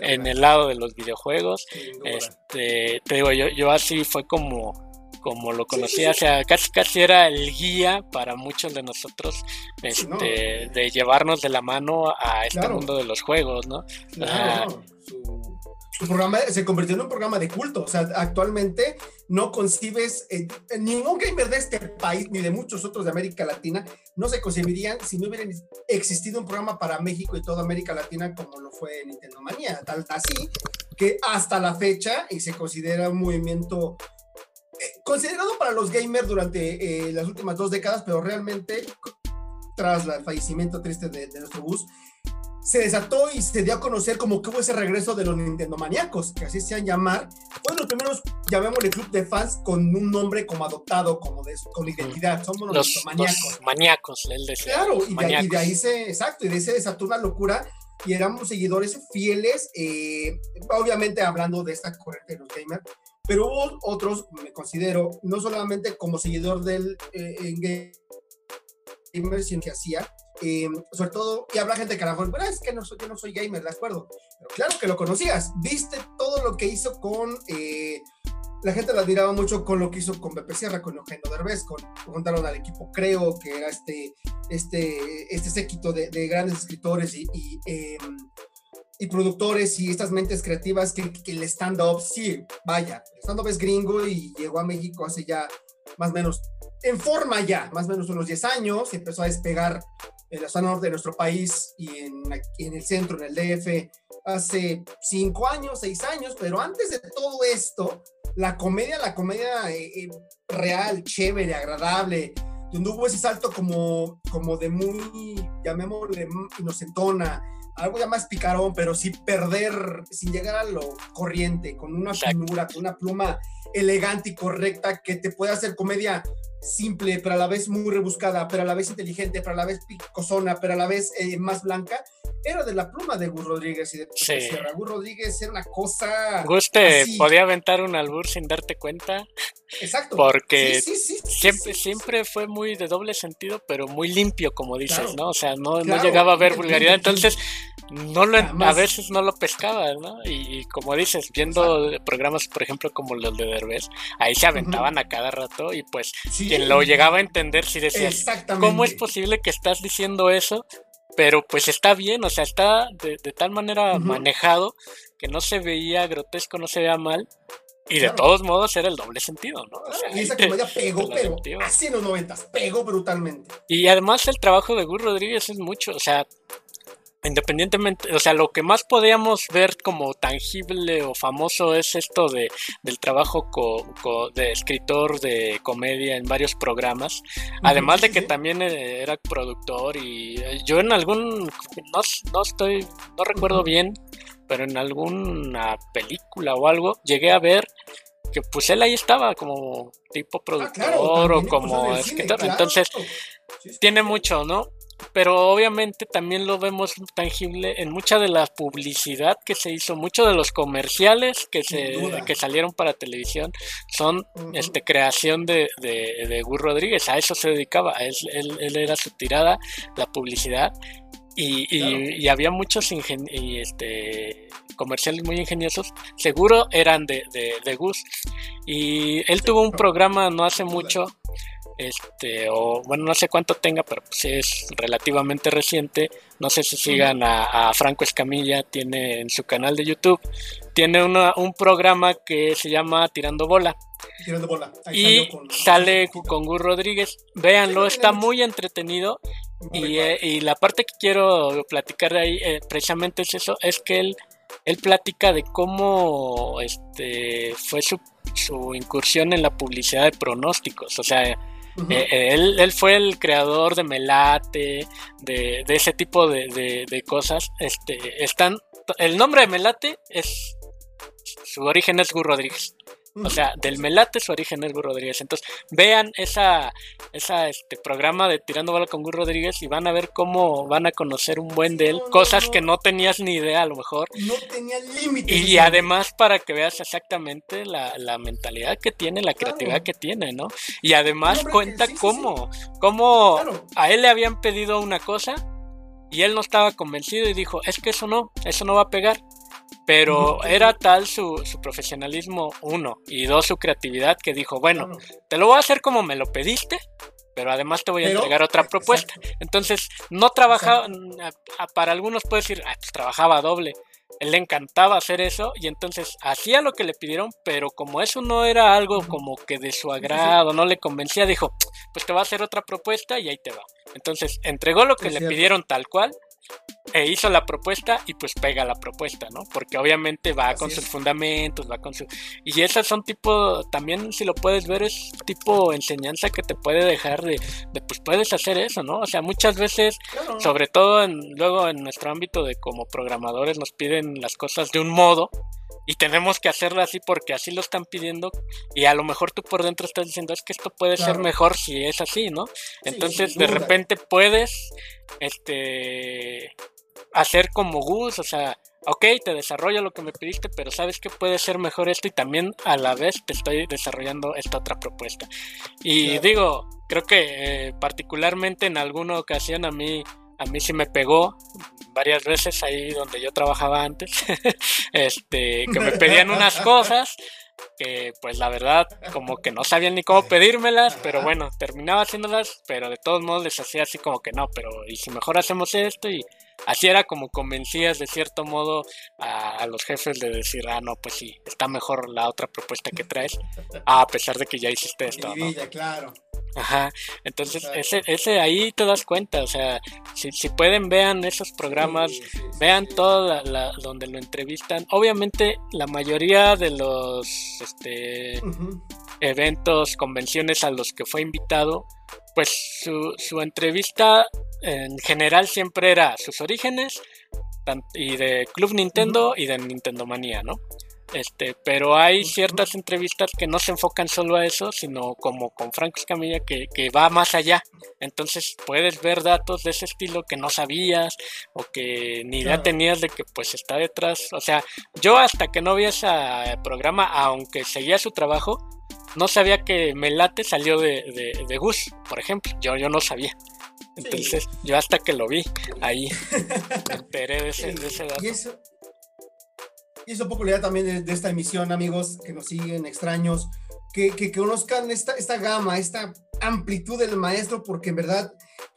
en el lado de los videojuegos, este, te digo, yo, yo así fue como como lo conocía, o sea, casi casi era el guía para muchos de nosotros este, de llevarnos de la mano a este mundo de los juegos, ¿no? Claro, su programa se convirtió en un programa de culto. O sea, actualmente no concibes, eh, ningún gamer de este país, ni de muchos otros de América Latina, no se concebirían si no hubiera existido un programa para México y toda América Latina como lo fue Nintendo Manía. Tal así que hasta la fecha, y se considera un movimiento eh, considerado para los gamers durante eh, las últimas dos décadas, pero realmente tras el fallecimiento triste de, de nuestro bus, se desató y se dio a conocer como que hubo ese regreso de los Nintendo maníacos, que así se han llamar. Fueron los primeros, llamémosle club de fans con un nombre como adoptado, como de con identidad. Somos los, los maníacos. maníacos, él decía. Claro, y de, ahí se, exacto, y de ahí se desató una locura y éramos seguidores fieles, eh, obviamente hablando de esta corriente de los gamers, pero hubo otros, me considero, no solamente como seguidor del eh, gamer, sino que hacía eh, sobre todo, y habla gente que a lo mejor, es que no soy, yo no soy gamer, de acuerdo. Pero claro que lo conocías, viste todo lo que hizo con. Eh, la gente lo admiraba mucho con lo que hizo con Pepe Sierra, con Eugenio Derbez, con, contaron al equipo Creo, que era este, este, este séquito de, grandes escritores y, em, y, productores y estas mentes creativas que, que el stand-up, sí, vaya, el stand-up es gringo y llegó a México hace ya más o menos, en forma ya, más o menos unos 10 años, empezó a despegar en la zona norte de nuestro país y en, en el centro, en el DF, hace cinco años, seis años, pero antes de todo esto, la comedia, la comedia eh, eh, real, chévere, agradable, donde hubo ese salto como, como de muy, llamémosle, inocentona, algo ya más picarón, pero sí perder, sin llegar a lo corriente, con una finura, con una pluma elegante y correcta que te pueda hacer comedia simple, pero a la vez muy rebuscada, pero a la vez inteligente, pero a la vez picosona, pero a la vez eh, más blanca, era de la pluma de Gus Rodríguez y de sí. Sierra. Gus Rodríguez era una cosa. Gus te podía aventar un albur sin darte cuenta. Exacto. Porque siempre, siempre fue muy de doble sentido, pero muy limpio, como dices, ¿no? O sea, no, no llegaba a ver vulgaridad. Entonces, no lo, a veces no lo pescaba, ¿no? Y, como dices, viendo programas, por ejemplo, como los de Derbez, ahí se aventaban a cada rato y pues quien lo llegaba a entender si decía, ¿cómo es posible que estás diciendo eso? Pero pues está bien, o sea, está de, tal manera manejado que no se veía grotesco, no se veía mal. Y de todos modos era el doble sentido, ¿no? y esa comedia pegó, pero así en los noventas, pegó brutalmente. Y además el trabajo de Gus Rodríguez es mucho, o sea, independientemente, o sea, lo que más podíamos ver como tangible o famoso es esto de, del trabajo de escritor de comedia en varios programas, además de que también eh, era productor y eh, yo en algún, no, no estoy, no recuerdo bien, pero en alguna película o algo llegué a ver que pues él ahí estaba como tipo ah, productor o como escritor, entonces tiene mucho, ¿no? Pero obviamente también lo vemos tangible en mucha de la publicidad que se hizo, muchos de los comerciales que se que salieron para televisión son este creación de, de, Gus Rodríguez, a eso se dedicaba, él, él, era su tirada, la publicidad, y, y, había muchos y este, comerciales muy ingeniosos, seguro eran de, de, Gus. Y él tuvo un programa no hace mucho este o bueno no sé cuánto tenga pero pues es relativamente reciente. No sé si sigan a, Franco Escamilla tiene en su canal de YouTube. Tiene un programa que se llama Tirando Bola. Tirando Bola y sale con Gus Rodríguez. Véanlo está muy entretenido. Y, eh, y, la parte que quiero platicar de ahí eh, precisamente es eso es que él él platica de cómo este fue su, su incursión en la publicidad de pronósticos. O sea eh, eh, él, fue el creador de Melate, de, ese tipo de, cosas. Este, están, el nombre de Melate es, su origen es Gur Rodríguez. O sea, del Melate su origen es Gur Rodríguez. Entonces, vean esa, esa este programa de Tirando Bala con Gur Rodríguez y van a ver cómo van a conocer un buen de él. cosas que no tenías ni idea a lo mejor. No tenía límites. Y además para que veas exactamente la, mentalidad que tiene, la creatividad que tiene, ¿no? Y además cuenta cómo, cómo a él le habían pedido una cosa y él no estaba convencido y dijo, es que eso no, eso no va a pegar. Pero era tal su, profesionalismo, uno, y dos, su creatividad, que dijo, bueno, te lo voy a hacer como me lo pediste, pero además te voy a entregar otra propuesta. Entonces, no trabajaba, para algunos puede decir, ah, pues trabajaba doble. Él le encantaba hacer eso y entonces hacía lo que le pidieron, pero como eso no era algo como que de su agrado, no le convencía, dijo, pues te va a hacer otra propuesta y ahí te va. Entonces entregó lo que le pidieron tal cual, e hizo la propuesta y pues pega la propuesta, ¿no? Porque obviamente va con sus fundamentos, va con su... Y esas son tipo, también si lo puedes ver, es tipo enseñanza que te puede dejar de, de pues puedes hacer eso, ¿no? O sea, muchas veces, sobre todo en, luego en nuestro ámbito de como programadores, nos piden las cosas de un modo y tenemos que hacerlo así porque así lo están pidiendo y a lo mejor tú por dentro estás diciendo es que esto puede ser mejor si es así, ¿no? Entonces de repente puedes este hacer como Gus, o sea, ok, te desarrollo lo que me pediste, pero sabes que puede ser mejor esto y también a la vez te estoy desarrollando esta otra propuesta. Y digo, creo que eh, particularmente en alguna ocasión a mí a mí sí me pegó varias veces ahí donde yo trabajaba antes, este, que me pedían unas cosas que pues la verdad como que no sabían ni cómo pedírmelas, pero bueno, terminaba haciéndolas, pero de todos modos les hacía así como que no, pero y si mejor hacemos esto y así era como convencías de cierto modo a, los jefes de decir, ah, no, pues sí, está mejor la otra propuesta que traes, a pesar de que ya hiciste esto. ¿no? claro. Ajá, entonces ese, ese ahí te das cuenta, o sea, si, si pueden vean esos programas, vean todo la, donde lo entrevistan. Obviamente la mayoría de los este, eventos, convenciones a los que fue invitado, pues su, su entrevista en general siempre era sus orígenes, y de Club Nintendo y de Nintendo Manía, ¿no? Este, pero hay ciertas entrevistas que no se enfocan solo a eso, sino como con Franco Escamilla que, que, va más allá. Entonces puedes ver datos de ese estilo que no sabías o que ni idea tenías de que pues está detrás. O sea, yo hasta que no vi ese programa, aunque seguía su trabajo, no sabía que Melate salió de, de, Gus, por ejemplo. Yo, yo no sabía. Entonces, yo hasta que lo vi ahí, me enteré de ese, de ese dato. Y eso, y es popularidad también de, esta emisión, amigos que nos siguen, extraños, que, que, conozcan esta, esta gama, esta amplitud del maestro, porque en verdad,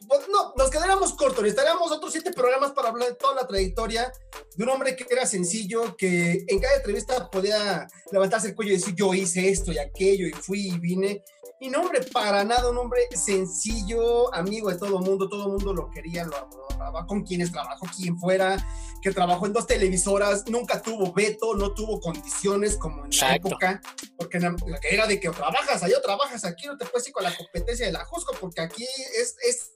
pues, no, nos quedaríamos cortos, necesitaríamos otros siete programas para hablar de toda la trayectoria de un hombre que era sencillo, que en cada entrevista podía levantarse el cuello y decir, yo hice esto y aquello, y fui y vine. Y no, hombre, para nada, un hombre sencillo, amigo de todo mundo, todo mundo lo quería, lo amaba, con quienes trabajó, quien fuera, que trabajó en dos televisoras, nunca tuvo veto, no tuvo condiciones como en la época, porque la que era de que trabajas allá o trabajas aquí, no te puedes ir con la competencia de la Jusco, porque aquí es, es,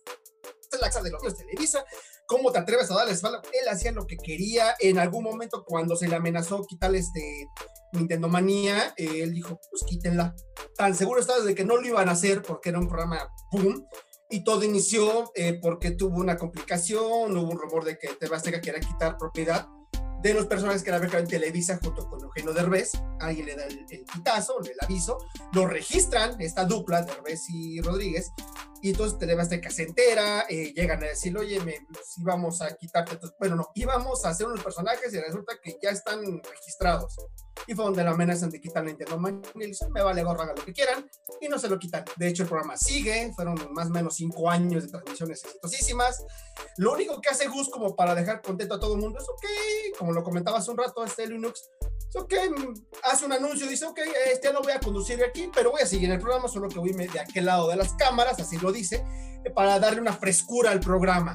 la casa de los de Televisa, ¿cómo te atreves a darle espalda? Él hacía lo que quería, en algún momento cuando se le amenazó quitarle este Nintendo Manía, eh, él dijo, pues quítenla. Tan seguro estaba de que no lo iban a hacer porque era un programa boom. Y todo inició eh, porque tuvo una complicación, hubo un rumor de que TV Azteca quería quitar propiedad de los personajes que era en Televisa junto con Eugenio Derbez. Alguien le da el, el el aviso, lo registran, esta dupla, Derbez y Rodríguez, y entonces TV Azteca se entera, eh, llegan a decir, oye, me, si vamos a quitarte, bueno, no, íbamos a hacer unos personajes y resulta que ya están registrados y fue donde la amenazan de quitar Nintendo le dicen, me vale gorra, lo que quieran, y no se lo quitan. De hecho, el programa sigue, fueron más o menos cinco años de transmisiones exitosísimas. Lo único que hace Gus como para dejar contento a todo el mundo es, ok, como lo comentaba hace un rato, este Linux, es ok, hace un anuncio, dice, ok, este no voy a conducir aquí, pero voy a seguir el programa, solo que voy de aquel lado de las cámaras, así lo dice, para darle una frescura al programa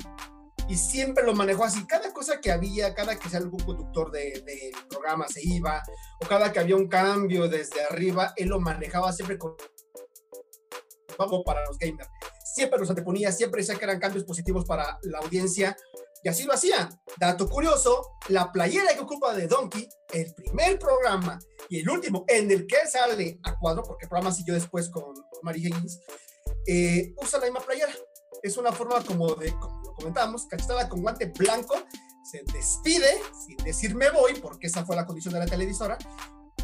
y siempre lo manejó así. Cada cosa que había, cada que algún conductor del de programa se iba, o cada que había un cambio desde arriba, él lo manejaba siempre con para los gamers. Siempre los anteponía, siempre decía que eran cambios positivos para la audiencia, y así lo hacía. Dato curioso, la playera que ocupa de Donkey, el primer programa y el último en el que sale a cuadro, porque el programa siguió después con Mary Higgins, eh, usa la misma playera. Es una forma como de, comentábamos, cachetada con guante blanco, se despide sin decir me voy, porque esa fue la condición de la televisora,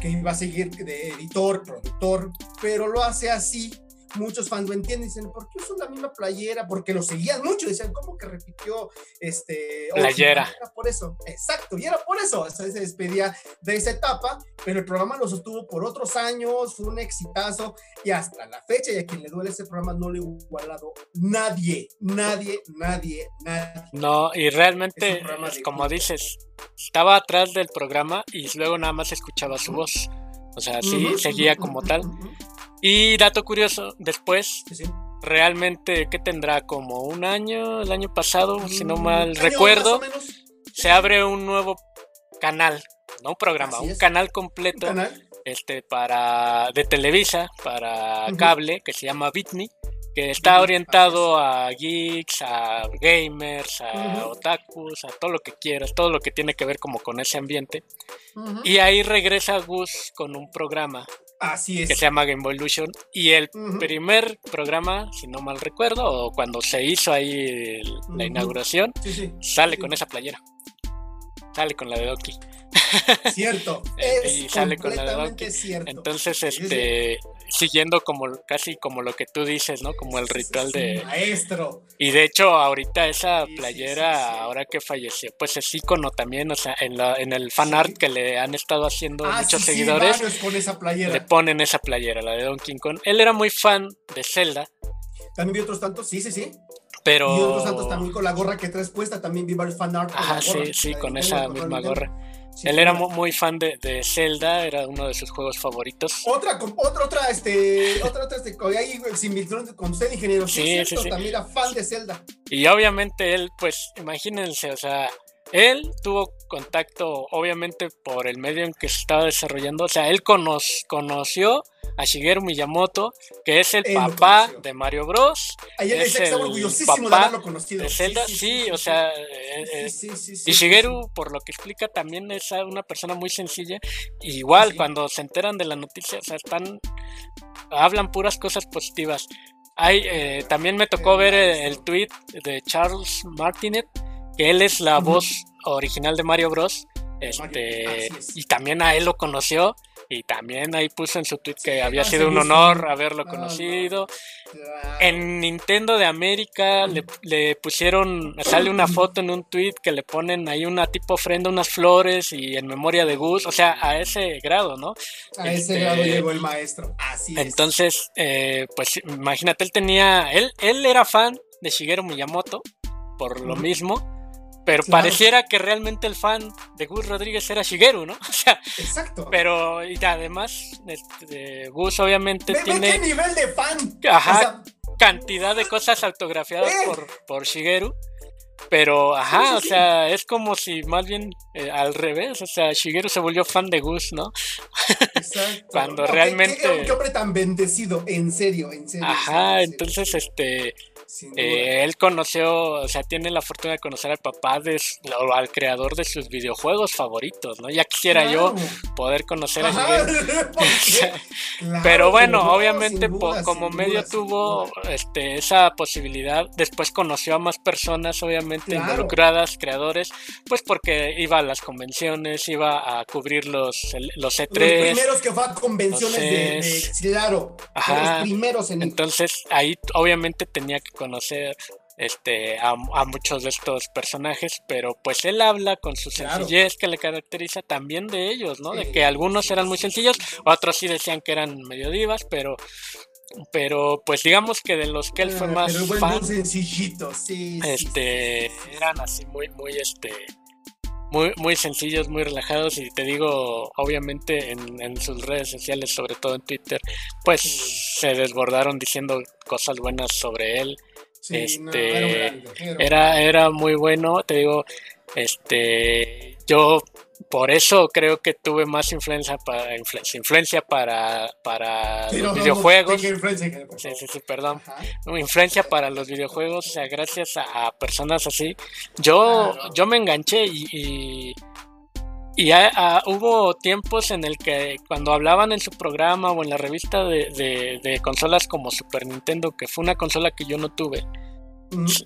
que iba a seguir de editor, productor, pero lo hace así muchos fans lo entienden, dicen, ¿por qué usó la misma playera? Porque lo seguían mucho, decían, ¿cómo que repitió este playera? Era por eso, exacto, y era por eso, se despedía de esa etapa, pero el programa lo sostuvo por otros años, fue un exitazo, y hasta la fecha, y a quien le duele ese programa no le ha igualado nadie, nadie, nadie, nadie. No, y realmente, como dices, estaba atrás del programa y luego nada más escuchaba su voz. O sea, sí, seguía como tal. Y dato curioso, después, realmente, ¿qué tendrá? Como un año, el año pasado, si no mm, mal recuerdo, se abre un nuevo canal, no un programa, un canal completo este para de Televisa para cable que se llama Bitme que está orientado a geeks, a gamers, a otakus, a todo lo que quieras, todo lo que tiene que ver como con ese ambiente. Y ahí regresa Gus con un programa Así es. Que se llama Game Evolution. Y el primer programa, si no mal recuerdo, o cuando se hizo ahí la inauguración, sale con esa playera. Sale con la de Doki. Cierto. y sale con la de Doki. Cierto. Entonces, este siguiendo como casi como lo que tú dices, ¿no? Como el ritual de maestro. Y de hecho ahorita esa playera, ahora que falleció, pues es icono también, o sea, en, la, en el fan art que le han estado haciendo ah, muchos seguidores, esa playera. le ponen esa playera, la de Donkey Kong. Él era muy fan de Zelda. También vi otros tantos, sí, sí, sí. Pero... Y otros tantos también con la gorra que traes puesta, también vi varios fan art. Ajá, sí, sí, con esa misma gorra. Él era muy fan de, de, Zelda, era uno de sus juegos favoritos. Otra, otra, otra, este, otra, otra, este, ahí similitud con usted, ingeniero. Sí, sí, sí, También era fan de Zelda. Y obviamente él, pues, imagínense, o sea, él tuvo contacto, obviamente, por el medio en que se estaba desarrollando. O sea, él conoció a Shigeru Miyamoto, que es el papá de Mario Bros. Ayer es el orgullosísimo de haberlo conocido. De Zelda, sí, o sea, y Shigeru, por lo que explica, también es una persona muy sencilla. Igual, cuando se enteran de la noticia, o sea, están, hablan puras cosas positivas. Hay, eh, también me tocó ver el, tweet de Charles Martinet, él es la voz original de Mario Bros. Este, y también a él lo conoció y también ahí puso en su tweet que había sido un honor haberlo conocido. En Nintendo de América le, pusieron, sale una foto en un tweet que le ponen ahí una tipo ofrenda, unas flores y en memoria de Gus, o sea, a ese grado, ¿no? A ese este, grado llegó el maestro, así es. Entonces, eh, pues imagínate, él tenía, él, él era fan de Shigeru Miyamoto, por lo mismo pero pareciera que realmente el fan de Gus Rodríguez era Shigeru, ¿no? O sea, Exacto. Pero y además, este, Gus obviamente tiene. ¿Qué nivel de fan? Ajá. cantidad de cosas autografiadas eh. por, por Shigeru. Pero, ajá, o sea, es como si más bien eh, al revés, o sea, Shigeru se volvió fan de Gus, ¿no? Exacto. Cuando realmente... Qué, hombre tan bendecido, en serio, en serio. Ajá, entonces, este, eh, él conoció, o sea, tiene la fortuna de conocer al papá de, o al creador de sus videojuegos favoritos, ¿no? Ya quisiera yo poder conocer a Shigeru. Pero bueno, obviamente como medio tuvo este, esa posibilidad, después conoció a más personas, obviamente involucradas, creadores, pues porque iba a las convenciones, iba a cubrir los, los E3. Los primeros que fue a convenciones de, claro, los primeros en Entonces ahí obviamente tenía que conocer este, a, muchos de estos personajes, pero pues él habla con su sencillez que le caracteriza también de ellos, ¿no? de que algunos eran muy sencillos, otros sí decían que eran medio divas, pero pero pues digamos que de los que él fue ah, más fan, sencillitos, sí, este, eran así muy, muy, este, muy, muy sencillos, muy relajados y te digo, obviamente en, en sus redes sociales, sobre todo en Twitter, pues se desbordaron diciendo cosas buenas sobre él. Este era, era, muy bueno, te digo, este yo por eso creo que tuve más influencia para influencia, para, para los videojuegos. sí, sí, sí, perdón. Influencia para los videojuegos, o sea, gracias a, personas así. Yo, yo me enganché y y hubo tiempos en el que cuando hablaban en su programa o en la revista de, consolas como Super Nintendo, que fue una consola que yo no tuve,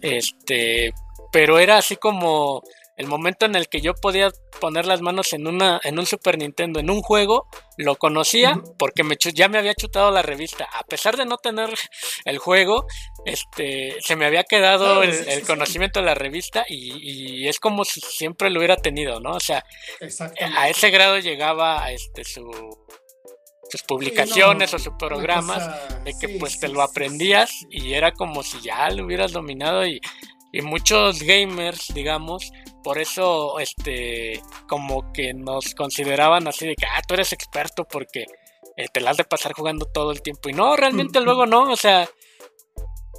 este, pero era así como el momento en el que yo podía poner las manos en una en un Super Nintendo en un juego lo conocía porque me ya me había chutado la revista. A pesar de no tener el juego este se me había quedado el, conocimiento de la revista y, es como si siempre lo hubiera tenido no o sea a ese grado llegaba este su sus publicaciones o sus programas de que pues te lo aprendías y era como si ya lo hubieras dominado y y muchos gamers, digamos, por eso, este, como que nos consideraban así de que, ah, tú eres experto porque eh, te la has de pasar jugando todo el tiempo. Y no, realmente luego no, o sea,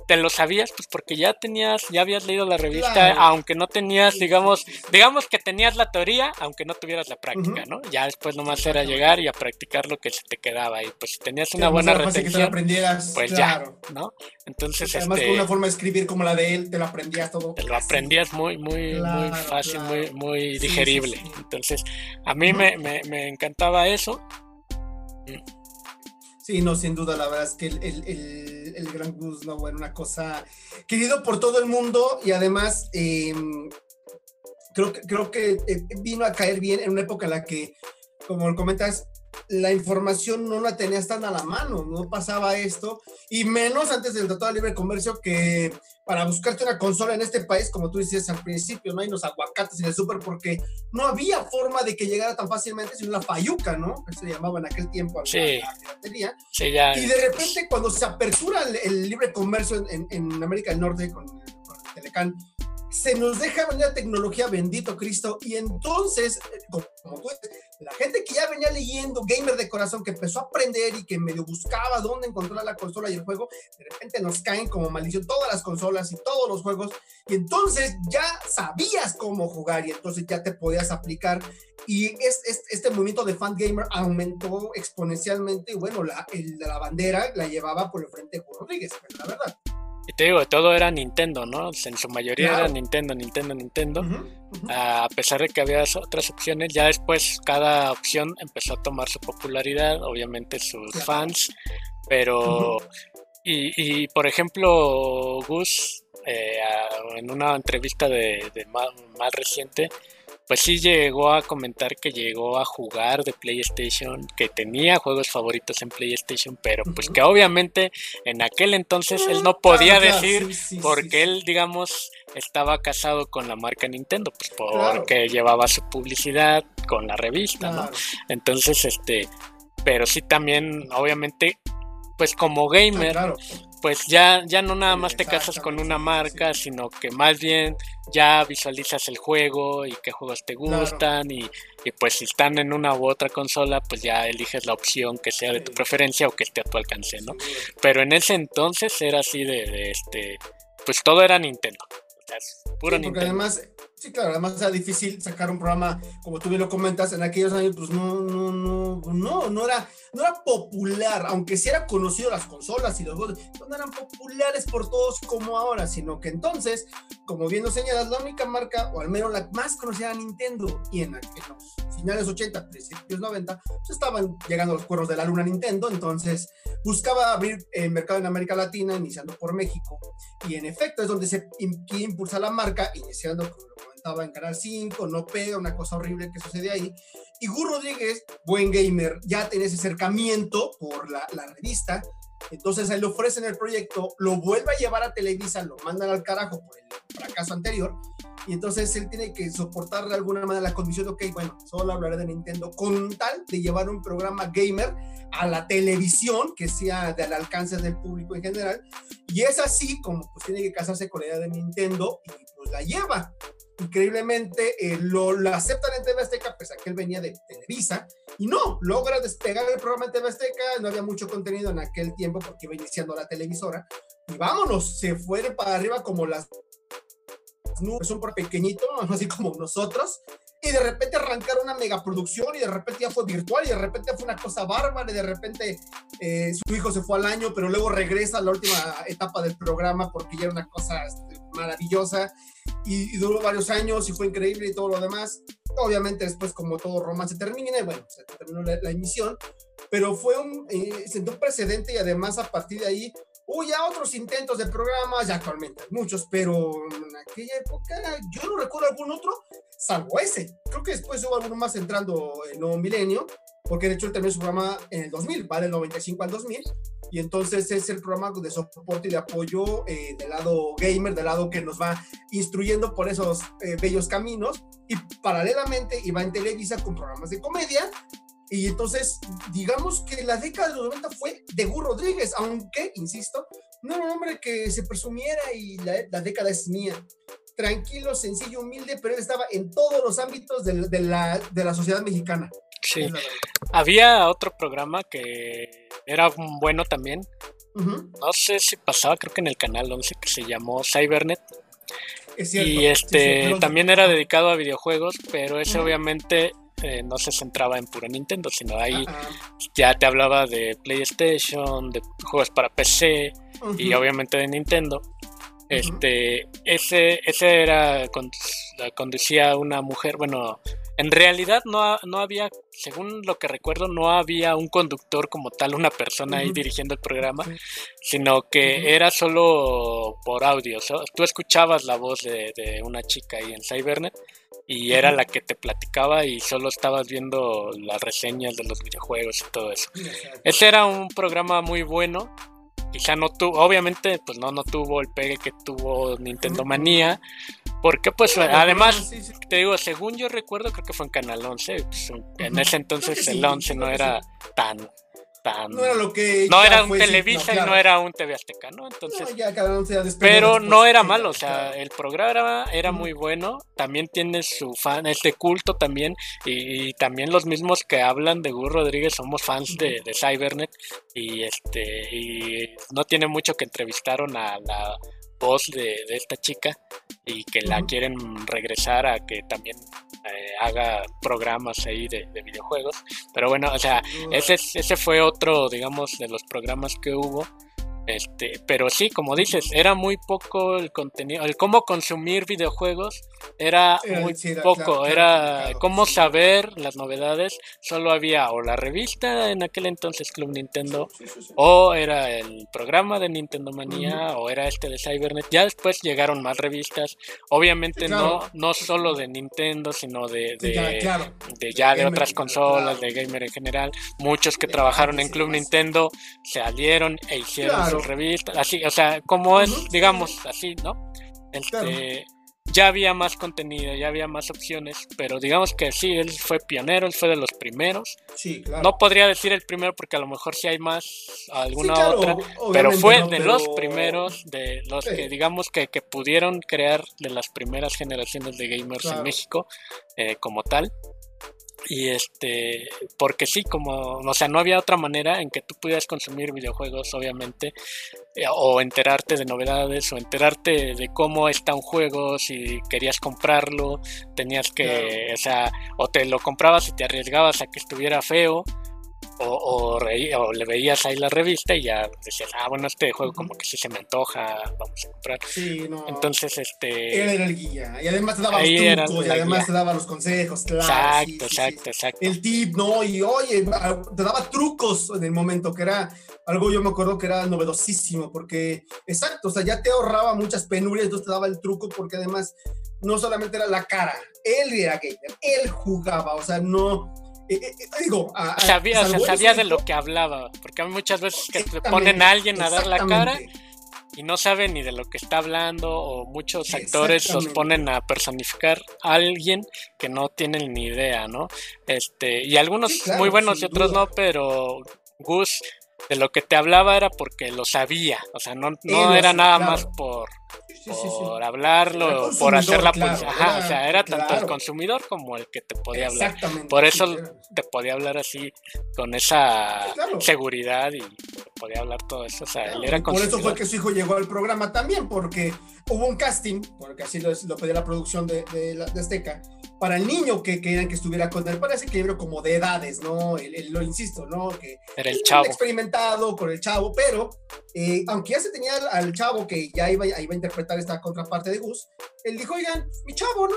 te lo sabías pues porque ya tenías, ya habías leído la revista, aunque no tenías, digamos, digamos que tenías la teoría, aunque no tuvieras la práctica, ¿no? Ya después nomás era llegar y a practicar lo que se te quedaba y pues si tenías una buena retención, pues ya, ¿no? Entonces, además este, con una forma de escribir como la de él, te lo aprendías todo. Te lo aprendías muy, muy, muy fácil, muy, muy digerible. Entonces, a mí me, me, me encantaba eso. Sí, no, sin duda, la verdad es que el, Gran Gus, no, bueno, una cosa querido por todo el mundo y además em, creo, creo que eh, vino a caer bien en una época en la que, como comentas, la información no la tenías tan a la mano, no pasaba esto, y menos antes del Tratado de Libre Comercio que para buscarte una consola en este país, como tú decías al principio, no hay los aguacates en el súper porque no había forma de que llegara tan fácilmente sin una fayuca, ¿no? Que se llamaba en aquel tiempo sí. la piratería. Sí, ya. Y de repente cuando se apertura el, libre comercio en, América del Norte con, con el Telecán, se nos deja venir la tecnología, bendito Cristo, y entonces, como tú La gente que ya venía leyendo, gamer de corazón, que empezó a aprender y que medio buscaba dónde encontrar la consola y el juego, de repente nos caen como maldición todas las consolas y todos los juegos. Y entonces ya sabías cómo jugar y entonces ya te podías aplicar. Y es, este movimiento de fan gamer aumentó exponencialmente. Y bueno, la, la bandera la llevaba por el frente de Rodríguez, la verdad. Y te digo, todo era Nintendo, ¿no? En su mayoría era Nintendo, Nintendo, Nintendo. A pesar de que había otras opciones, ya después cada opción empezó a tomar su popularidad, obviamente sus fans, pero... y, por ejemplo, Gus, eh, en una entrevista de, más reciente, pues sí llegó a comentar que llegó a jugar de PlayStation, que tenía juegos favoritos en PlayStation, pero pues que obviamente en aquel entonces él no podía decir porque él, digamos, estaba casado con la marca Nintendo, pues porque llevaba su publicidad con la revista, ¿no? Entonces, este, pero sí también, obviamente, pues como gamer, pues ya, ya no nada más te casas con una marca, sino que más bien ya visualizas el juego y qué juegos te gustan y, pues si están en una u otra consola, pues ya eliges la opción que sea de tu preferencia o que esté a tu alcance, ¿no? Pero en ese entonces era así de, este, pues todo era Nintendo. puro Nintendo. Porque además Sí, claro, además era difícil sacar un programa, como tú bien lo comentas, en aquellos años, pues no, no, no, no, no era, no era popular, aunque sí era conocido las consolas y los juegos, no eran populares por todos como ahora, sino que entonces, como bien lo señalas, la única marca, o al menos la más conocida era Nintendo, y en, los finales 80, principios 90, pues estaban llegando los cuernos de la luna Nintendo, entonces buscaba abrir el mercado en América Latina, iniciando por México, y en efecto es donde se impulsa la marca, iniciando con estaba en Canal 5, no pega, una cosa horrible que sucede ahí. Y Gur Rodríguez, buen gamer, ya tiene ese acercamiento por la, la revista, entonces él le ofrecen el proyecto, lo vuelve a llevar a Televisa, lo mandan al carajo por el fracaso anterior, y entonces él tiene que soportar de alguna manera la condición de, ok, bueno, solo hablaré de Nintendo, con tal de llevar un programa gamer a la televisión, que sea del alcance del público en general, y es así como pues tiene que casarse con la idea de Nintendo y pues la lleva increíblemente eh, lo, aceptan en TV Azteca, pese a que él venía de Televisa, y no, logra despegar el programa en TV Azteca, no había mucho contenido en aquel tiempo porque iba iniciando la televisora, y vámonos, se fue para arriba como las nubes, un por pequeñito, así como nosotros, y de repente arrancar una megaproducción y de repente ya fue virtual y de repente fue una cosa bárbara y de repente eh, su hijo se fue al año, pero luego regresa a la última etapa del programa porque ya era una cosa este, maravillosa y, duró varios años y fue increíble y todo lo demás. Obviamente después como todo romance termina y bueno, se terminó la, emisión, pero fue un, eh, sentó un precedente y además a partir de ahí hubo ya otros intentos de programas, ya actualmente muchos, pero en aquella época yo no recuerdo algún otro, salvo ese. Creo que después hubo alguno más entrando en Nuevo Milenio, porque de hecho él terminó su programa en el 2000, va del 95 al 2000, y entonces es el programa de soporte y de apoyo eh, del lado gamer, del lado que nos va instruyendo por esos eh, bellos caminos y paralelamente iba en Televisa con programas de comedia y entonces digamos que la década de los 90 fue de Gur Rodríguez, aunque, insisto, no era un hombre que se presumiera y la, la década es mía tranquilo, sencillo, humilde, pero él estaba en todos los ámbitos de, de, la, de la sociedad mexicana. Sí. Había otro programa que era bueno también. No sé si pasaba, creo que en el canal 11, que se llamó Cybernet. y este también era dedicado a videojuegos, pero ese obviamente eh, no se centraba en puro Nintendo, sino ahí ya te hablaba de PlayStation, de juegos para PC y obviamente de Nintendo. Este, ese, ese era, conducía una mujer, bueno, en realidad no, no había, según lo que recuerdo, no había un conductor como tal, una persona ahí dirigiendo el programa, sino que era solo por audio. Tú escuchabas la voz de, una chica ahí en Cybernet y era la que te platicaba y solo estabas viendo las reseñas de los videojuegos y todo eso. Ese era un programa muy bueno quizá no tuvo, obviamente, pues no, no tuvo el pegue que tuvo Nintendo Manía, porque pues además, te digo, según yo recuerdo, creo que fue en Canal 11, pues, en ese entonces el 11 no era tan tan... No era lo que... No era un Televisa y no era un TV Azteca, ¿no? Entonces... No, ya se Pero no era malo, o sea, claro. el programa era muy bueno, también tiene su fan, es de culto también, y, y también los mismos que hablan de Gus Rodríguez somos fans de, de Cybernet, y este, y no tiene mucho que entrevistaron a la voz de, de esta chica, y que la quieren regresar a que también eh, haga programas ahí de, de videojuegos, pero bueno, o sea, ese, es- ese fue otro, digamos, de los programas que hubo. Este, pero sí, como dices, era muy poco el contenido, el cómo consumir videojuegos era Era- muy sí, era- poco, claro, era cómo sí. saber las novedades, solo había o la revista en aquel entonces Club Nintendo, Sí, o era el programa de Nintendo Manía, o era este de Cybernet. Ya después llegaron más revistas, obviamente claro. no, no solo de Nintendo, sino de, de, ya, de ya de otras consolas, de gamer en general. Muchos que trabajaron en Club. Nintendo salieron e hicieron. Sus revistas, así, o sea, como es, digamos, así, ¿no? Este, Claro. ya había más contenido, ya había más opciones, pero digamos que sí, él fue pionero, él fue de los primeros. Sí, claro. No podría decir el primero porque a lo mejor sí hay más alguna Sí, claro, otra, pero fue ¿no? de Pero- los primeros, de los Sí. que digamos que, que pudieron crear de las primeras generaciones de gamers en. México eh, como tal. Y este, porque sí, como, o sea, no había otra manera en que tú pudieras consumir videojuegos, obviamente, eh, o enterarte de novedades, o enterarte de cómo está un juego, si querías comprarlo, tenías que, o sea, o te lo comprabas y te arriesgabas a que estuviera feo, o, o, reí- o le veías ahí la revista y ya decías, ah, bueno, este juego como que sí se me antoja, vamos a comprar. Sí, no. Entonces, este... Él era el guía. Y además te daba los trucos, y además guía. te daba los consejos, claro. Exacto, sí, sí, sí. exacto, exacto. El tip, ¿no? Y oye, te daba trucos en el momento, que era algo yo me acuerdo que era novedosísimo, porque, exacto, o sea, ya te ahorraba muchas penurias, entonces te daba el truco, porque además no solamente era la cara, él era gamer, él jugaba, o sea, no. Eh, eh, eh, digo, a- a- Sabía, o sea, sabía de lo que hablaba, porque hay muchas veces que te ponen a alguien a dar la cara y no sabe ni de lo que está hablando, o muchos actores los ponen a personificar a alguien que no tienen ni idea, ¿no? Este, y algunos Sí, claro, muy buenos y otros duda. no, pero Gus de lo que te hablaba era porque lo sabía, o sea, no, era nada claro. más por, Sí, sí, sí. por Era hablarlo, por hacer la consumidor, claro, Ajá, era- o sea, era tanto el claro. consumidor como el que te podía hablar. Por sí, eso te podía hablar así, con esa Sí, claro. seguridad y podía hablar todo eso. O sea, él era Y por eso consumidor. fue que su hijo llegó al programa también, porque hubo un casting, porque así lo, lo pedía la producción de, de, de Azteca, para el niño que querían que estuviera con él. Parece que era como de edades, ¿no? El- el- lo insisto, ¿no? Que Era el chavo. experimentado con el chavo, pero eh, aunque ya se tenía al, al chavo que ya iba, iba interpretar esta contraparte de Gus, él dijo, oigan, mi chavo, ¿no?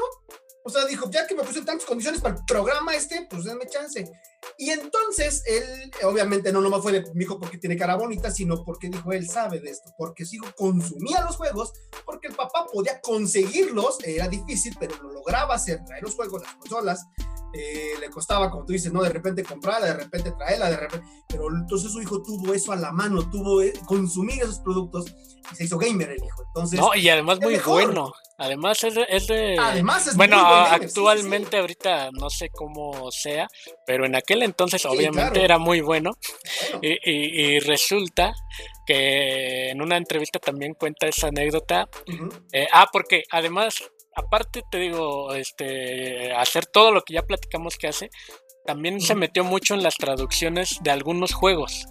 O sea, dijo, ya que me puse en tantas condiciones para el programa este, pues denme chance. Y entonces él, obviamente, no nomás fue de mi hijo porque tiene cara bonita, sino porque dijo, él sabe de esto, porque su hijo consumía los juegos, porque el papá podía conseguirlos, era difícil, pero lo lograba hacer, traer los juegos, las consolas, eh, le costaba, como tú dices, ¿no? De repente comprarla, de repente traerla, de repente, pero entonces su hijo tuvo eso a la mano, tuvo eh, consumir esos productos y se hizo gamer el hijo. Entonces, No, y además muy mejor. bueno. Además es de... es de- además es bueno, sí, sí, actualmente ahorita no sé cómo sea, pero en aquel entonces obviamente claro. era muy bueno. Bueno, Y, y- y resulta que en una entrevista también cuenta esa anécdota. Eh, ah, porque además, aparte te digo, este, hacer todo lo que ya platicamos que hace, también se metió mucho en las traducciones de algunos juegos.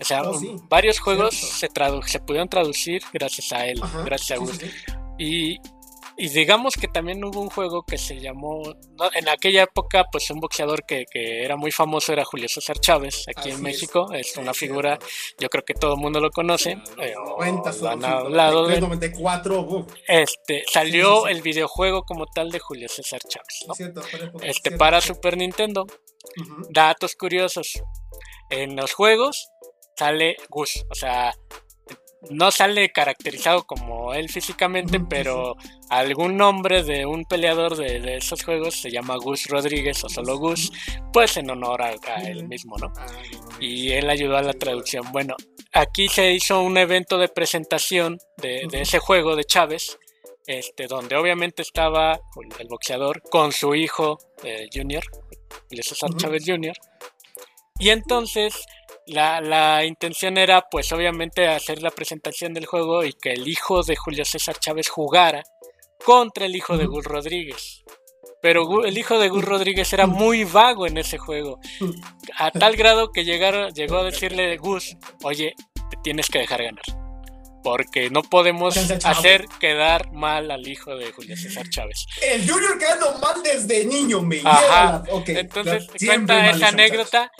O sea, Oh, varios juegos cierto. se, tradu- se pudieron traducir gracias a él, ajá, gracias a Gus. Y, y digamos que también hubo un juego que se llamó, no, en aquella época, pues un boxeador que, que era muy famoso era Julio César Chávez, aquí Así en. México. Es, una figura, yo creo que todo el mundo lo conoce. eh, Los o 90, lo han sí, hablado de él. 94, uf, Este, salió Sí, sí, sí. el videojuego como tal de Julio César Chávez, ¿no? cierto, para Este, cierto, para. Super Nintendo. Datos curiosos. En los juegos sale Gus, o sea, no sale caracterizado como él físicamente, pero algún nombre de un peleador de, de esos juegos se llama Gus Rodríguez o solo Gus, pues en honor a, a él mismo, ¿no? Ah, y él ayudó a la traducción. Bueno, aquí se hizo un evento de presentación de, ese juego de Chávez, este, donde obviamente estaba el boxeador con su hijo eh, Junior, Julio César. Chávez Junior. Y entonces la, la, intención era, pues obviamente, hacer la presentación del juego y que el hijo de Julio César Chávez jugara contra el hijo de Gus Rodríguez. Pero el hijo de Gus Rodríguez era muy vago en ese juego. A tal grado que llegaron, llegó a decirle de Gus, oye, te tienes que dejar ganar. Porque no podemos hacer quedar mal al hijo de Julio César Chávez. El Junior quedando mal desde niño, me Ajá. Entonces cuenta esa anécdota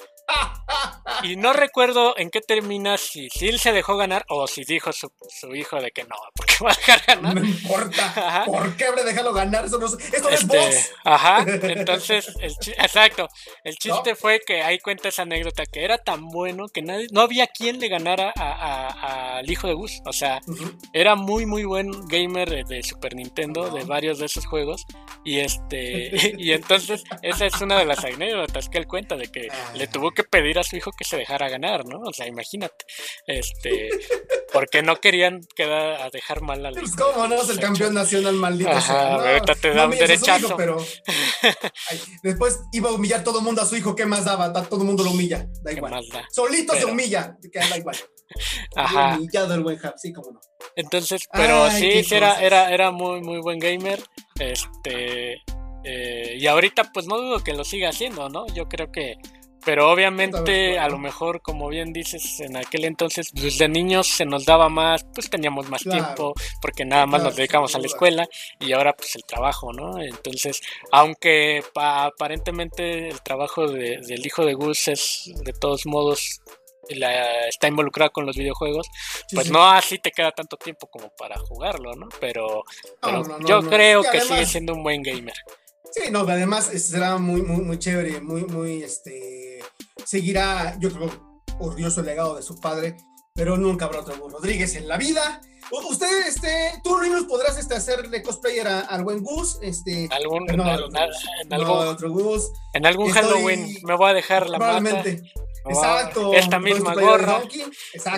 y no recuerdo en qué termina, si, él se dejó ganar o si dijo su, su, hijo de que no, porque va a dejar ganar. No importa. Ajá. ¿Por qué habré dejado ganar? Esto no, esto este, es box. Ajá. Entonces, el, exacto. El chiste ¿No? fue que ahí cuenta esa anécdota que era tan bueno que nadie, no había quien le ganara al hijo de Gus. O sea, uh -huh. era muy, muy buen gamer de, de Super Nintendo, uh -huh. de varios de esos juegos. Y este, y entonces, esa es una de las anécdotas que él cuenta de que le tuvo que pedir a su hijo que se dejara ganar, ¿no? O sea, imagínate. Este, porque no querían quedar a dejar mal al Pues cómo no, es el campeón nacional maldito. Ajá, no, ahorita te da un derechazo. Hijo, pero ay, después iba a humillar todo el mundo a su hijo, ¿qué más daba? Todo el mundo lo humilla, da igual. Da? Solito pero... se humilla, que da igual. Ajá. Humillado el buen Hub, sí, cómo no. Entonces, pero Ay, sí, sí era, era, era muy, muy buen gamer. Este. Eh, y ahorita, pues no dudo que lo siga haciendo, ¿no? Yo creo que pero obviamente, a lo mejor, como bien dices, en aquel entonces, desde niños se nos daba más, pues teníamos más claro. tiempo, porque nada más claro, nos dedicamos a la escuela y ahora pues el trabajo, ¿no? Entonces, aunque pa aparentemente el trabajo de, del hijo de Gus es de todos modos la, está involucrado con los videojuegos, pues sí. no así te queda tanto tiempo como para jugarlo, ¿no? Pero, pero no, no, yo creo que además, sigue siendo un buen gamer. Sí, no, además será muy, muy, muy chévere, muy, muy, este, seguirá, yo creo, orgulloso el legado de su padre, pero nunca habrá otro Rodríguez en la vida. Usted, este, tú, Linus, podrás este, hacerle cosplayer a, al buen Gus, este, algún, no, en, no, en, algún, otro Gus. En algún Estoy, Halloween me voy a dejar la probablemente. mata. Exacto. Esta misma gorra.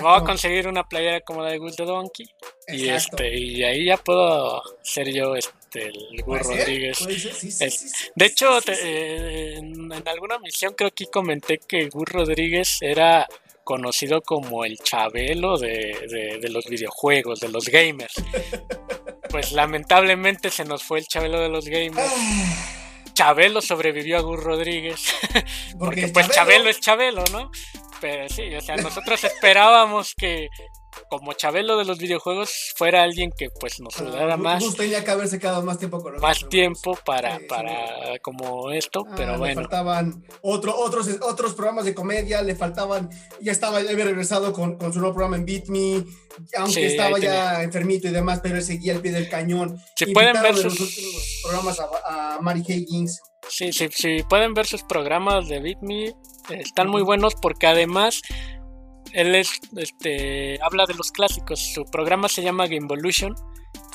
Voy a conseguir una playera como la de Gus de Donkey. Y este, y ahí ya puedo ser yo este, el Gus Rodríguez. Sí, sí, sí, es, de hecho, te, eh, en, en, alguna misión creo que comenté que Gus Rodríguez era conocido como el Chabelo de, de, de los videojuegos, de los gamers. pues lamentablemente se nos fue el Chabelo de los gamers. Chabelo sobrevivió a Gus Rodríguez. Porque, Porque pues Chabelo... Chabelo es Chabelo, ¿no? Pero sí, o sea, nosotros esperábamos que como Chabelo de los videojuegos fuera alguien que pues nos ayudara uh, más. Gus tenía que haberse quedado más tiempo con. Más tiempo para, sí, para sí. como esto, ah, pero bueno. Le faltaban otro, otros, otros programas de comedia, le faltaban, ya estaba, ya había regresado con, con su nuevo programa en Beat Me, aunque sí, estaba ya enfermito y demás, pero él seguía al pie del cañón. Si pueden ver sus últimos programas a, a Mary Higgins. Sí, sí, sí, pueden ver sus programas de Beat Me, están muy buenos porque además él es, este, habla de los clásicos. Su programa se llama Gamevolution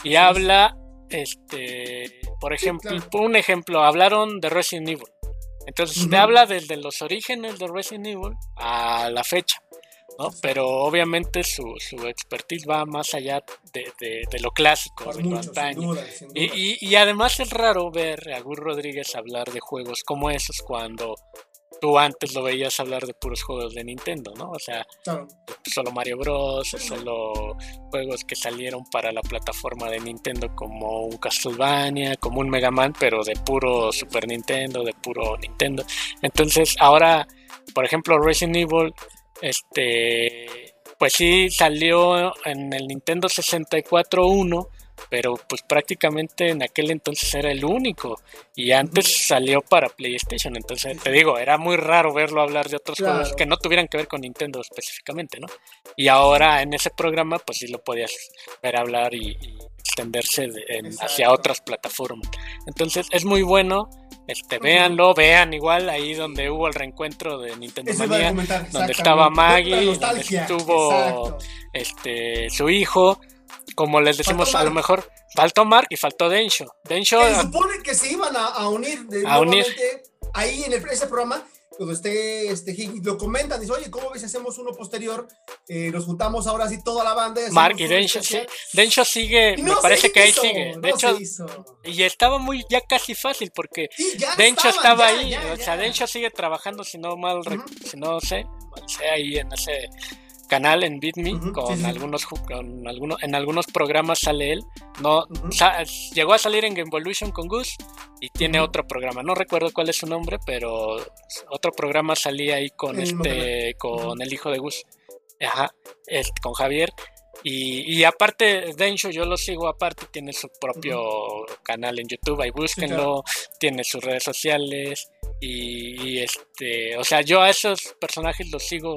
y sí. habla, este, por ejemplo, sí, claro. un ejemplo, hablaron de Resident Evil. Entonces uh -huh. te habla desde los orígenes de Resident Evil a la fecha. ¿no? Pero obviamente su, su expertise va más allá de, de, de lo clásico, Por de mucho, lo antaño. Duda, y, y, y, además es raro ver a Gus Rodríguez hablar de juegos como esos cuando tú antes lo veías hablar de puros juegos de Nintendo, ¿no? O sea, claro. solo Mario Bros, solo juegos que salieron para la plataforma de Nintendo como un Castlevania, como un Mega Man, pero de puro Super Nintendo, de puro Nintendo. Entonces, ahora, por ejemplo, Resident Evil, este, pues sí salió en el Nintendo 64 1 pero pues prácticamente en aquel entonces era el único y antes salió para PlayStation, entonces te digo, era muy raro verlo hablar de otros claro. juegos que no tuvieran que ver con Nintendo específicamente, ¿no? Y ahora en ese programa pues sí lo podías ver hablar y, y extenderse de, en, hacia otras plataformas. Entonces es muy bueno, este, véanlo, vean igual ahí donde hubo el reencuentro de Nintendo Manía, donde estaba Maggie, donde estuvo este su hijo como les decimos, a lo mejor faltó Mark y faltó Densho. Densho se supone que se iban a, a unir de, a unir. ahí en el, ese programa cuando esté este Higgins lo comentan, dice, oye, ¿cómo ves si hacemos uno posterior? Eh, nos juntamos ahora sí toda la banda. Mark y Densho, sí. Densho sigue, no me parece que hizo, ahí sigue. No de hecho, y estaba muy, ya casi fácil, porque sí, Densho estaba, estaba ya, ahí, ya, o sea, Densho sigue trabajando, si no mal, uh -huh. si no sé, sea ahí en ese canal en BitMe con algunos con algunos en algunos programas sale él. No llegó a salir en Evolution con Gus y tiene otro programa. No recuerdo cuál es su nombre pero otro programa salía ahí con este con el hijo de Gus. Ajá con Javier. Y, y, aparte, Densho yo lo sigo aparte, tiene su propio canal en YouTube, ahí búsquenlo, tiene sus redes sociales, y, este, o sea, yo a esos personajes los sigo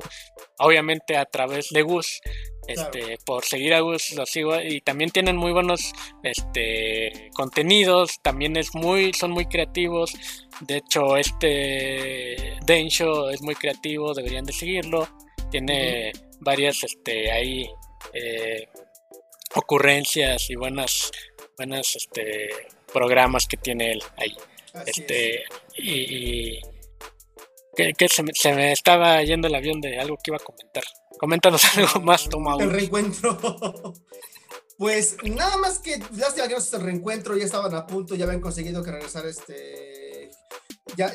obviamente a través de Gus. Este, por seguir a Gus los sigo y también tienen muy buenos este contenidos, también es muy son muy creativos. De hecho, este Densho es muy creativo, deberían de seguirlo. Tiene varias este ahí eh, ocurrencias y buenas buenas este programas que tiene él ahí este, y, que, se, me, estaba yendo el avión de algo que iba a comentar. Coméntanos algo más, toma El reencuentro. pues nada más que ya que el reencuentro, ya estaban a punto, ya habían conseguido que regresar este. Ya,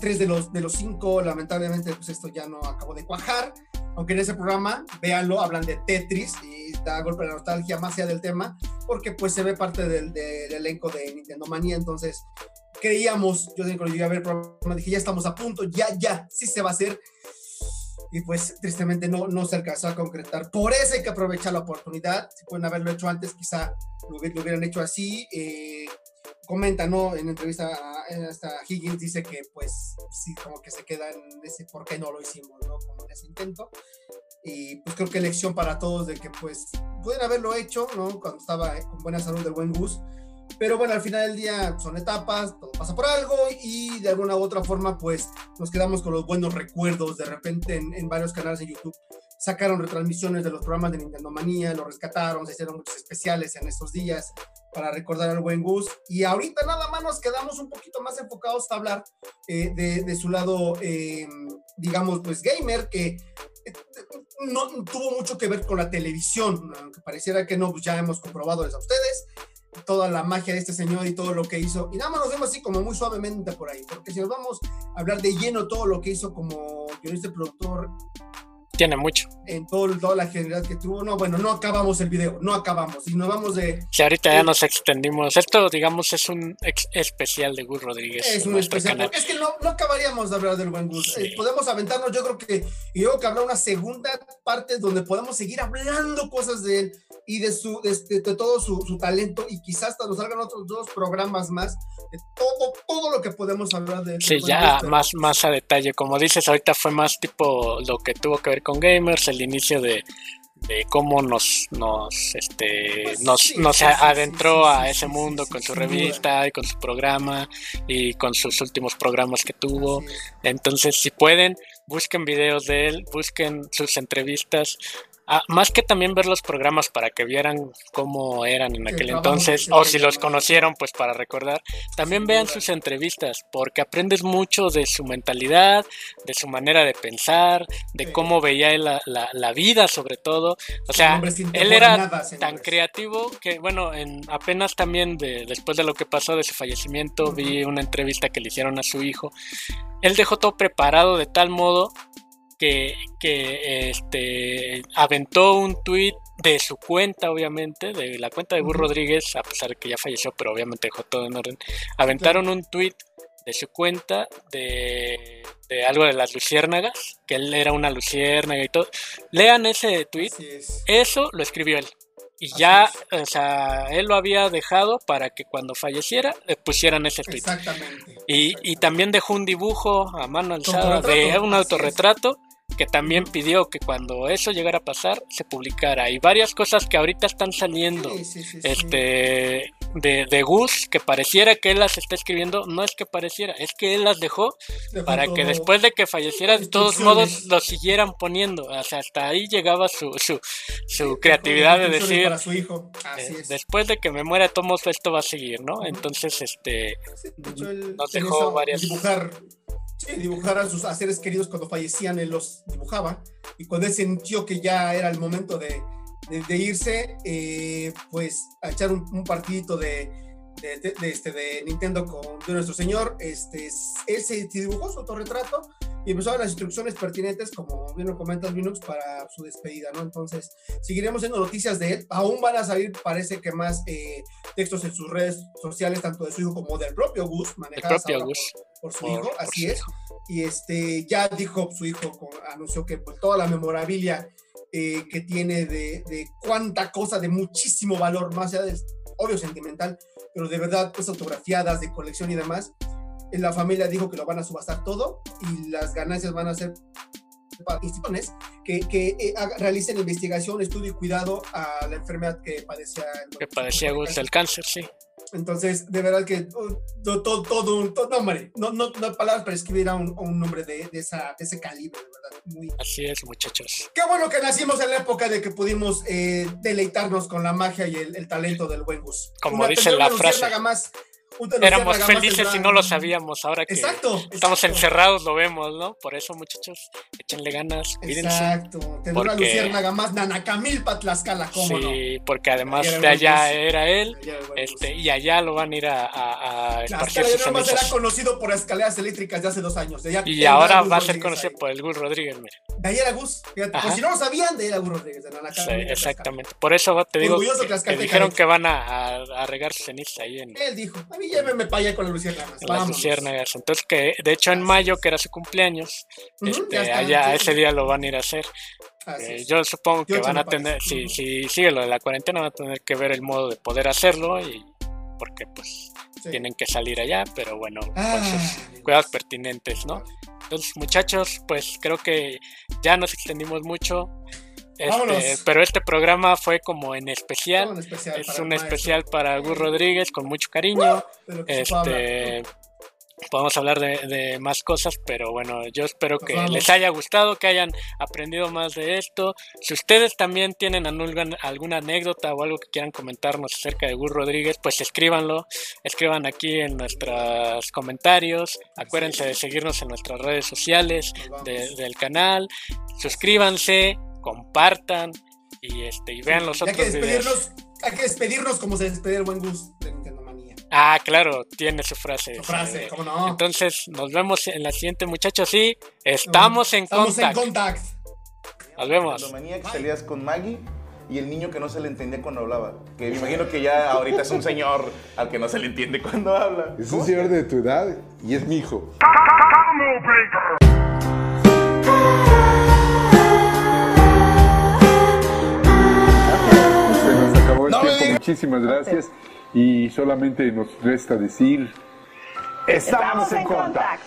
tres de los, de los cinco, lamentablemente, pues esto ya no acabó de cuajar. Aunque en ese programa, véanlo, hablan de Tetris y da golpe de nostalgia más allá del tema, porque pues se ve parte del, del elenco de Nintendo Manía, entonces creíamos, yo cuando llegué a ver el programa dije, ya estamos a punto, ya, ya, sí se va a hacer. Y pues tristemente no, no se alcanzó a concretar. Por eso hay que aprovechar la oportunidad. Si pueden haberlo hecho antes, quizá lo, hubieran hecho así. Eh, comenta, ¿no? En entrevista hasta Higgins dice que pues sí, como que se queda en ese por qué no lo hicimos, ¿no? Como en ese intento. Y pues creo que lección para todos de que pues pueden haberlo hecho, ¿no? Cuando estaba con buena salud del buen Gus pero bueno, al final del día son etapas, todo pasa por algo y de alguna u otra forma pues nos quedamos con los buenos recuerdos. De repente en, varios canales de YouTube sacaron retransmisiones de los programas de Nintendo Manía, lo rescataron, se hicieron muchos especiales en estos días para recordar al buen Gus. Y ahorita nada más nos quedamos un poquito más enfocados a hablar eh, de, su lado, eh, digamos, pues gamer, que eh, no tuvo mucho que ver con la televisión, aunque pareciera que no, pues ya hemos comprobado a ustedes toda la magia de este señor y todo lo que hizo. Y nada más nos vemos así como muy suavemente por ahí, porque si nos vamos a hablar de lleno todo lo que hizo como guionista productor, tiene mucho. En todo, toda la generalidad que tuvo. No, bueno, no acabamos el video, no acabamos. Y nos vamos de. Si ahorita ya nos extendimos. Esto, digamos, es un especial de Gus Rodríguez. Es un especial. Es que no, no, acabaríamos de hablar del buen Gus. Eh, podemos aventarnos, yo creo que. Y luego que habrá una segunda parte donde podemos seguir hablando cosas de él y de, su, de, todo su, su, talento y quizás hasta nos salgan otros dos programas más de todo, todo lo que podemos hablar de. Sí, ya más, más a detalle. Como dices, ahorita fue más tipo lo que tuvo que ver con gamers, el inicio de, de cómo nos nos este pues nos, nos adentró a ese mundo con su revista y con su programa y con sus últimos programas que tuvo entonces si pueden busquen videos de él busquen sus entrevistas Ah, más que también ver los programas para que vieran cómo eran en aquel entonces, o si los conocieron, pues para recordar, también vean sus entrevistas, porque aprendes mucho de su mentalidad, de su manera de pensar, de cómo veía él la, vida sobre todo. O sea, él era tan creativo que, bueno, en, apenas también de, después de lo que pasó de su fallecimiento, vi una entrevista que le hicieron a su hijo. Él dejó todo preparado de tal modo que, este, aventó un tweet de su cuenta, obviamente, de la cuenta de Gus Rodríguez, a pesar de que ya falleció, pero obviamente dejó todo en orden. Aventaron un tweet de su cuenta de, algo de las luciérnagas, que él era una luciérnaga y todo. Lean ese tweet, eso lo escribió él. Y ya, o sea, él lo había dejado para que cuando falleciera le pusieran ese tweet. Exactamente. Y, y también dejó un dibujo a mano alzada de un autorretrato que también pidió que cuando eso llegara a pasar se publicara. Y varias cosas que ahorita están saliendo este de, de, Gus, que pareciera que él las está escribiendo, no es que pareciera, es que él las dejó, para que después de que falleciera, de todos modos lo siguieran poniendo. O sea, hasta ahí llegaba su, su, su creatividad de decir, eh, después de que me muera, todos esto va a seguir, ¿no? Entonces, este, nos dejó varias... Sí, dibujar a sus seres queridos cuando fallecían, él los dibujaba. Y cuando él sintió que ya era el momento de, de, irse, eh, pues a echar un, partidito de, de, este, de Nintendo con de nuestro señor, este, él se dibujó su autorretrato y empezó a dar las instrucciones pertinentes, como bien lo comentas, Linux, para su despedida, ¿no? Entonces, seguiremos viendo noticias de él. Aún van a salir, parece que más eh, textos en sus redes sociales, tanto de su hijo como del propio Gus, manejados Por, su hijo, así es. Y este, ya dijo su hijo, anunció que pues, toda la memorabilia eh, que tiene de, de, cuánta cosa de muchísimo valor, más allá del obvio sentimental, pero de verdad, pues autografiadas, de colección y demás, la familia dijo que lo van a subastar todo y las ganancias van a ser para instituciones que, que eh, realicen investigación, estudio y cuidado a la enfermedad que padecía. Que padecía el cáncer, sí. Entonces, de verdad que oh, todo, todo, un, no, hombre, no, no, no, palabras para escribir a un, un nombre de, de, esa, de, ese calibre, de verdad. Muy... Así es, muchachos. Qué bueno que nacimos en la época de que pudimos eh, deleitarnos con la magia y el, el talento del buen Gus. Como dice la frase. Más, Éramos felices y no lo sabíamos. Ahora que estamos encerrados lo vemos, ¿no? Por eso, muchachos, échenle ganas, Exacto. Tendrá porque... luciérnaga más Nanacamil Tlaxcala, ¿cómo Sí, porque además de allá era él, este, y allá lo van a ir a, a, a era conocido por escaleras eléctricas de hace dos años. y ahora va a ser conocido por el Gus Rodríguez, mira. De ahí era Gus, por si no lo sabían, de ahí era Gus Rodríguez, de Nanacamil. Sí, exactamente. Por eso te digo que, dijeron que van a, a, regar ceniza ahí en... Él dijo, a mí llévenme para allá con las luciérnagas. Las luciérnagas. Entonces, que de hecho en mayo, que era su cumpleaños, este, allá ese día lo van a ir a hacer. Eh, yo supongo que van a tener, si, si sigue lo de la cuarentena, van a tener que ver el modo de poder hacerlo y porque pues tienen que salir allá, pero bueno, con cuidados pertinentes, ¿no? Entonces, muchachos, pues creo que ya nos extendimos mucho. Este, pero este programa fue como en especial. es un especial para Gus Rodríguez con mucho cariño. Este, podemos hablar de, más cosas, pero bueno, yo espero que les haya gustado, que hayan aprendido más de esto. Si ustedes también tienen alguna, anécdota o algo que quieran comentarnos acerca de Gus Rodríguez, pues escríbanlo, escriban aquí en nuestros comentarios. Acuérdense de seguirnos en nuestras redes sociales del canal, suscríbanse compartan y este y vean los otros hay que despedirnos, Hay que despedirnos como se despide el buen Gus de Nintendo Manía. Ah, claro, tiene su frase. Su frase, cómo no. Entonces, nos vemos en la siguiente, muchachos. Sí, estamos en estamos en contact. Nos vemos. Manía que salías con Maggie y el niño que no se le entendía cuando hablaba. Que me imagino que ya ahorita es un señor al que no se le entiende cuando habla. Es un señor de tu edad y es mi hijo. Muchísimas gracias. Y solamente nos resta decir... Estamos en contacto.